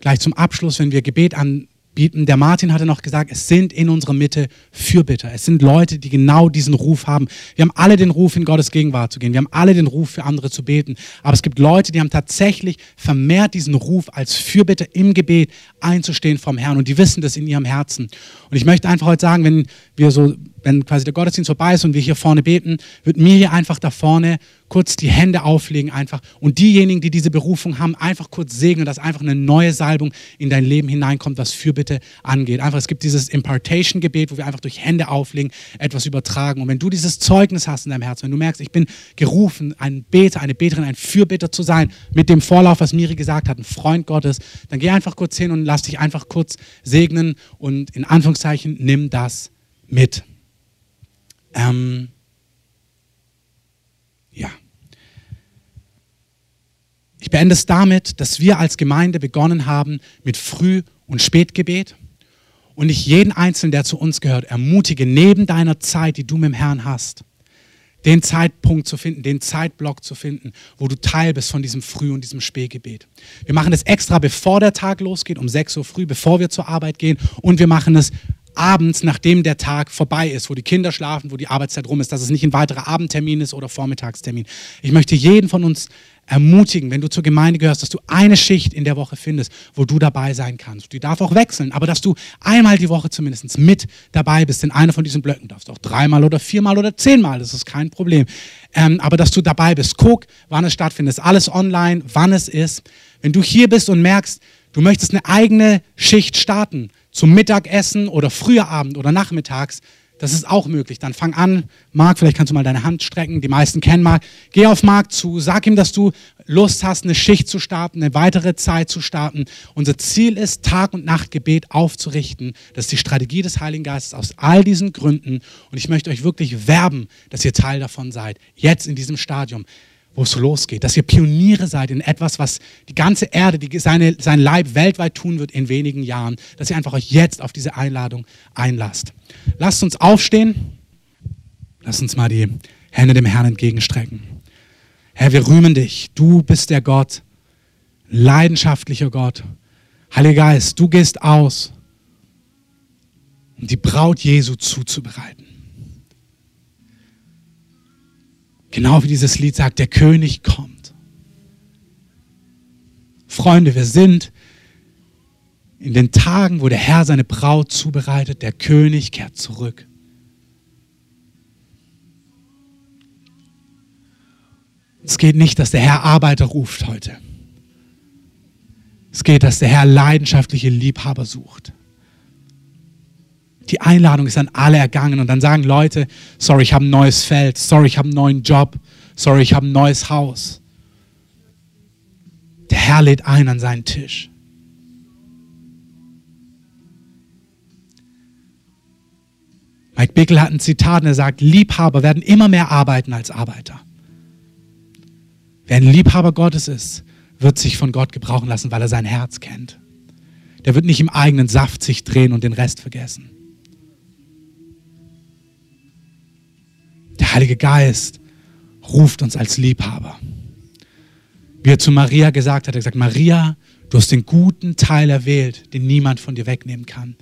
gleich zum Abschluss, wenn wir Gebet an bieten. Der Martin hatte noch gesagt, es sind in unserer Mitte Fürbitter. Es sind Leute, die genau diesen Ruf haben. Wir haben alle den Ruf, in Gottes Gegenwart zu gehen. Wir haben alle den Ruf, für andere zu beten. Aber es gibt Leute, die haben tatsächlich vermehrt diesen Ruf, als Fürbitter im Gebet einzustehen vom Herrn. Und die wissen das in ihrem Herzen. Und ich möchte einfach heute sagen, wenn wir so wenn quasi der Gottesdienst vorbei ist und wir hier vorne beten, wird mir hier einfach da vorne kurz die Hände auflegen einfach und diejenigen, die diese Berufung haben, einfach kurz segnen, dass einfach eine neue Salbung in dein Leben hineinkommt, was Fürbitte angeht. Einfach, es gibt dieses Impartation-Gebet, wo wir einfach durch Hände auflegen, etwas übertragen. Und wenn du dieses Zeugnis hast in deinem Herzen, wenn du merkst, ich bin gerufen, ein Beter, eine Beterin, ein Fürbitter zu sein, mit dem Vorlauf, was Miri gesagt hat, ein Freund Gottes, dann geh einfach kurz hin und lass dich einfach kurz segnen und in Anführungszeichen nimm das mit. Ähm, ja. Ich beende es damit, dass wir als Gemeinde begonnen haben mit Früh- und Spätgebet. Und ich jeden Einzelnen, der zu uns gehört, ermutige, neben deiner Zeit, die du mit dem Herrn hast, den Zeitpunkt zu finden, den Zeitblock zu finden, wo du Teil bist von diesem Früh- und diesem Spätgebet. Wir machen das extra, bevor der Tag losgeht, um 6 Uhr früh, bevor wir zur Arbeit gehen. Und wir machen es abends, nachdem der Tag vorbei ist, wo die Kinder schlafen, wo die Arbeitszeit rum ist, dass es nicht ein weiterer Abendtermin ist oder Vormittagstermin. Ich möchte jeden von uns ermutigen, wenn du zur Gemeinde gehörst, dass du eine Schicht in der Woche findest, wo du dabei sein kannst. Die darf auch wechseln, aber dass du einmal die Woche zumindest mit dabei bist in einer von diesen Blöcken. Darfst auch dreimal oder viermal oder zehnmal, das ist kein Problem. Ähm, aber dass du dabei bist, guck, wann es stattfindet. Alles online, wann es ist. Wenn du hier bist und merkst, du möchtest eine eigene Schicht starten, zum Mittagessen oder früher Abend oder nachmittags, das ist auch möglich. Dann fang an, Marc, vielleicht kannst du mal deine Hand strecken. Die meisten kennen Marc. Geh auf Marc zu, sag ihm, dass du Lust hast, eine Schicht zu starten, eine weitere Zeit zu starten. Unser Ziel ist, Tag und Nacht Gebet aufzurichten. Das ist die Strategie des Heiligen Geistes aus all diesen Gründen. Und ich möchte euch wirklich werben, dass ihr Teil davon seid. Jetzt in diesem Stadium wo es losgeht, dass ihr Pioniere seid in etwas, was die ganze Erde, die seine, sein Leib weltweit tun wird in wenigen Jahren, dass ihr einfach euch jetzt auf diese Einladung einlasst. Lasst uns aufstehen, lasst uns mal die Hände dem Herrn entgegenstrecken. Herr, wir rühmen dich, du bist der Gott, leidenschaftlicher Gott. Heiliger Geist, du gehst aus, um die Braut Jesu zuzubereiten. Genau wie dieses Lied sagt, der König kommt. Freunde, wir sind in den Tagen, wo der Herr seine Braut zubereitet, der König kehrt zurück. Es geht nicht, dass der Herr Arbeiter ruft heute. Es geht, dass der Herr leidenschaftliche Liebhaber sucht die Einladung ist an alle ergangen und dann sagen Leute, sorry, ich habe ein neues Feld, sorry, ich habe einen neuen Job, Sorry, ich habe ein neues Haus. Der Herr lädt ein an seinen Tisch. Mike Bickel hat ein Zitat und er sagt, Liebhaber werden immer mehr arbeiten als Arbeiter. Wer ein Liebhaber Gottes ist, wird sich von Gott gebrauchen lassen, weil er sein Herz kennt. Der wird nicht im eigenen Saft sich drehen und den Rest vergessen. Der Heilige Geist ruft uns als Liebhaber. Wie er zu Maria gesagt hat, er hat gesagt, Maria, du hast den guten Teil erwählt, den niemand von dir wegnehmen kann.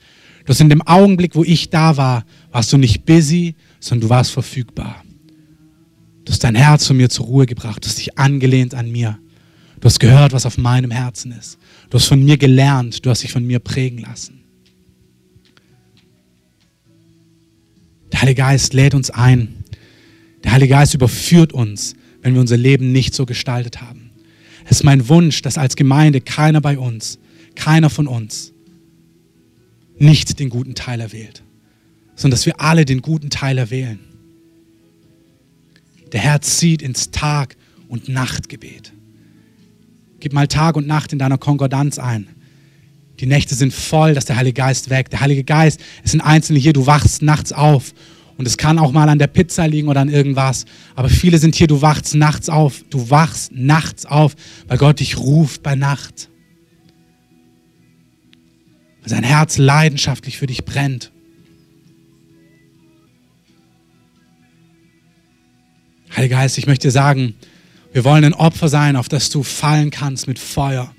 Du hast in dem Augenblick, wo ich da war, warst du nicht busy, sondern du warst verfügbar. Du hast dein Herz von mir zur Ruhe gebracht, du hast dich angelehnt an mir. Du hast gehört, was auf meinem Herzen ist. Du hast von mir gelernt, du hast dich von mir prägen lassen. Der Heilige Geist lädt uns ein. Der Heilige Geist überführt uns, wenn wir unser Leben nicht so gestaltet haben. Es ist mein Wunsch, dass als Gemeinde keiner bei uns, keiner von uns nicht den guten Teil erwählt, sondern dass wir alle den guten Teil erwählen. Der Herr zieht ins Tag- und Nachtgebet. Gib mal Tag und Nacht in deiner Konkordanz ein. Die Nächte sind voll, dass der Heilige Geist weg. Der Heilige Geist ist ein Einzelner hier. Du wachst nachts auf. Und es kann auch mal an der Pizza liegen oder an irgendwas. Aber viele sind hier, du wachst nachts auf. Du wachst nachts auf, weil Gott dich ruft bei Nacht weil sein Herz leidenschaftlich für dich brennt. Heiliger Geist, ich möchte sagen, wir wollen ein Opfer sein, auf das du fallen kannst mit Feuer.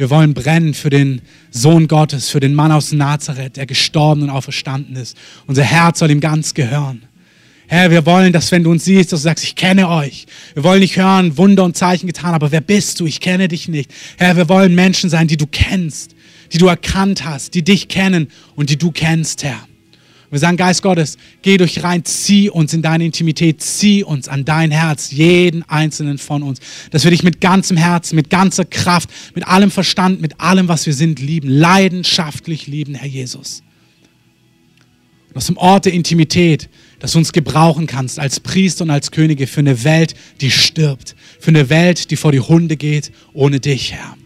Wir wollen brennen für den Sohn Gottes, für den Mann aus Nazareth, der gestorben und auferstanden ist. Unser Herz soll ihm ganz gehören. Herr, wir wollen, dass wenn du uns siehst, dass du sagst, ich kenne euch. Wir wollen nicht hören, Wunder und Zeichen getan, aber wer bist du? Ich kenne dich nicht. Herr, wir wollen Menschen sein, die du kennst die du erkannt hast, die dich kennen und die du kennst, Herr. Wir sagen, Geist Gottes, geh durch rein, zieh uns in deine Intimität, zieh uns an dein Herz, jeden einzelnen von uns, dass wir dich mit ganzem Herzen, mit ganzer Kraft, mit allem Verstand, mit allem, was wir sind, lieben, leidenschaftlich lieben, Herr Jesus. Und aus dem Ort der Intimität, dass du uns gebrauchen kannst als Priester und als Könige für eine Welt, die stirbt, für eine Welt, die vor die Hunde geht, ohne dich, Herr.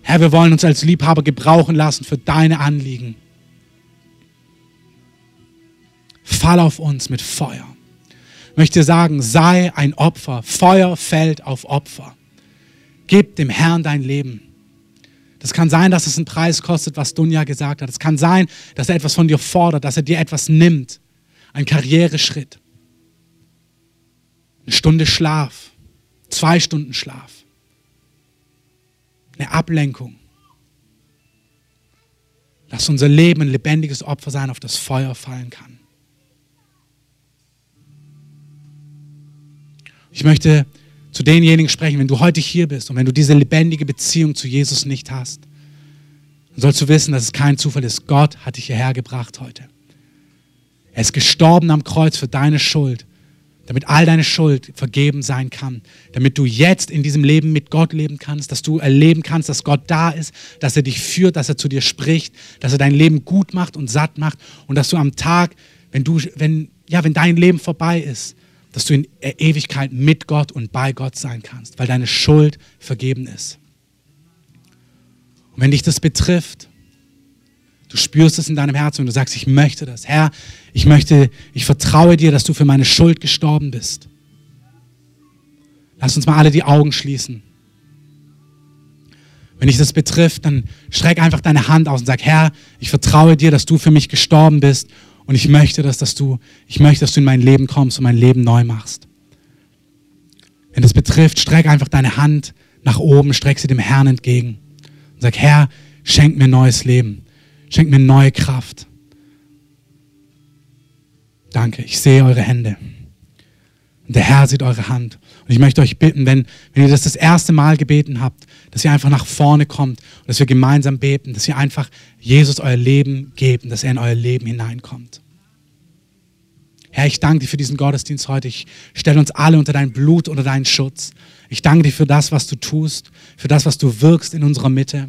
Herr, wir wollen uns als Liebhaber gebrauchen lassen für deine Anliegen. Fall auf uns mit Feuer. Ich möchte sagen, sei ein Opfer. Feuer fällt auf Opfer. Gib dem Herrn dein Leben. Das kann sein, dass es einen Preis kostet, was Dunja gesagt hat. Es kann sein, dass er etwas von dir fordert, dass er dir etwas nimmt. Ein Karriereschritt. Eine Stunde Schlaf. Zwei Stunden Schlaf eine Ablenkung. Lass unser Leben ein lebendiges Opfer sein, auf das Feuer fallen kann. Ich möchte zu denjenigen sprechen, wenn du heute hier bist und wenn du diese lebendige Beziehung zu Jesus nicht hast, dann sollst du wissen, dass es kein Zufall ist. Gott hat dich hierher gebracht heute. Er ist gestorben am Kreuz für deine Schuld damit all deine Schuld vergeben sein kann, damit du jetzt in diesem Leben mit Gott leben kannst, dass du erleben kannst, dass Gott da ist, dass er dich führt, dass er zu dir spricht, dass er dein Leben gut macht und satt macht und dass du am Tag, wenn du, wenn, ja, wenn dein Leben vorbei ist, dass du in Ewigkeit mit Gott und bei Gott sein kannst, weil deine Schuld vergeben ist. Und wenn dich das betrifft, Du spürst es in deinem Herzen und du sagst, ich möchte das. Herr, ich möchte, ich vertraue dir, dass du für meine Schuld gestorben bist. Lass uns mal alle die Augen schließen. Wenn dich das betrifft, dann streck einfach deine Hand aus und sag, Herr, ich vertraue dir, dass du für mich gestorben bist und ich möchte das, dass du, ich möchte, dass du in mein Leben kommst und mein Leben neu machst. Wenn das betrifft, streck einfach deine Hand nach oben, streck sie dem Herrn entgegen und sag, Herr, schenk mir neues Leben. Schenkt mir neue Kraft. Danke, ich sehe eure Hände. Und der Herr sieht eure Hand. Und ich möchte euch bitten, wenn, wenn ihr das das erste Mal gebeten habt, dass ihr einfach nach vorne kommt und dass wir gemeinsam beten, dass ihr einfach Jesus euer Leben gebt und dass er in euer Leben hineinkommt. Herr, ich danke dir für diesen Gottesdienst heute. Ich stelle uns alle unter dein Blut, unter deinen Schutz. Ich danke dir für das, was du tust, für das, was du wirkst in unserer Mitte.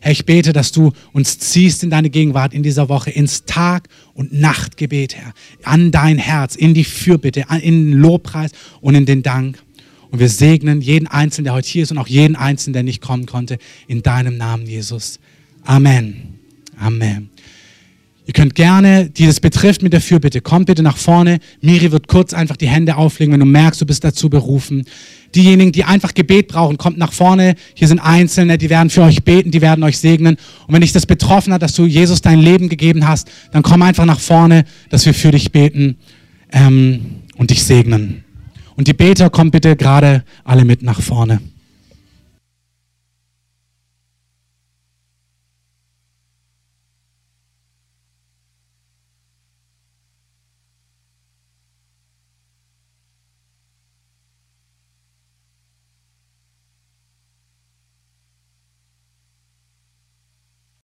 Herr, ich bete, dass du uns ziehst in deine Gegenwart in dieser Woche, ins Tag- und Nachtgebet, Herr, an dein Herz, in die Fürbitte, in den Lobpreis und in den Dank. Und wir segnen jeden Einzelnen, der heute hier ist und auch jeden Einzelnen, der nicht kommen konnte, in deinem Namen, Jesus. Amen. Amen. Ihr könnt gerne, die das betrifft mit der Fürbitte, kommt bitte nach vorne. Miri wird kurz einfach die Hände auflegen, wenn du merkst, du bist dazu berufen. Diejenigen, die einfach Gebet brauchen, kommt nach vorne. Hier sind Einzelne, die werden für euch beten, die werden euch segnen. Und wenn dich das betroffen hat, dass du Jesus dein Leben gegeben hast, dann komm einfach nach vorne, dass wir für dich beten ähm, und dich segnen. Und die Beter, kommt bitte gerade alle mit nach vorne.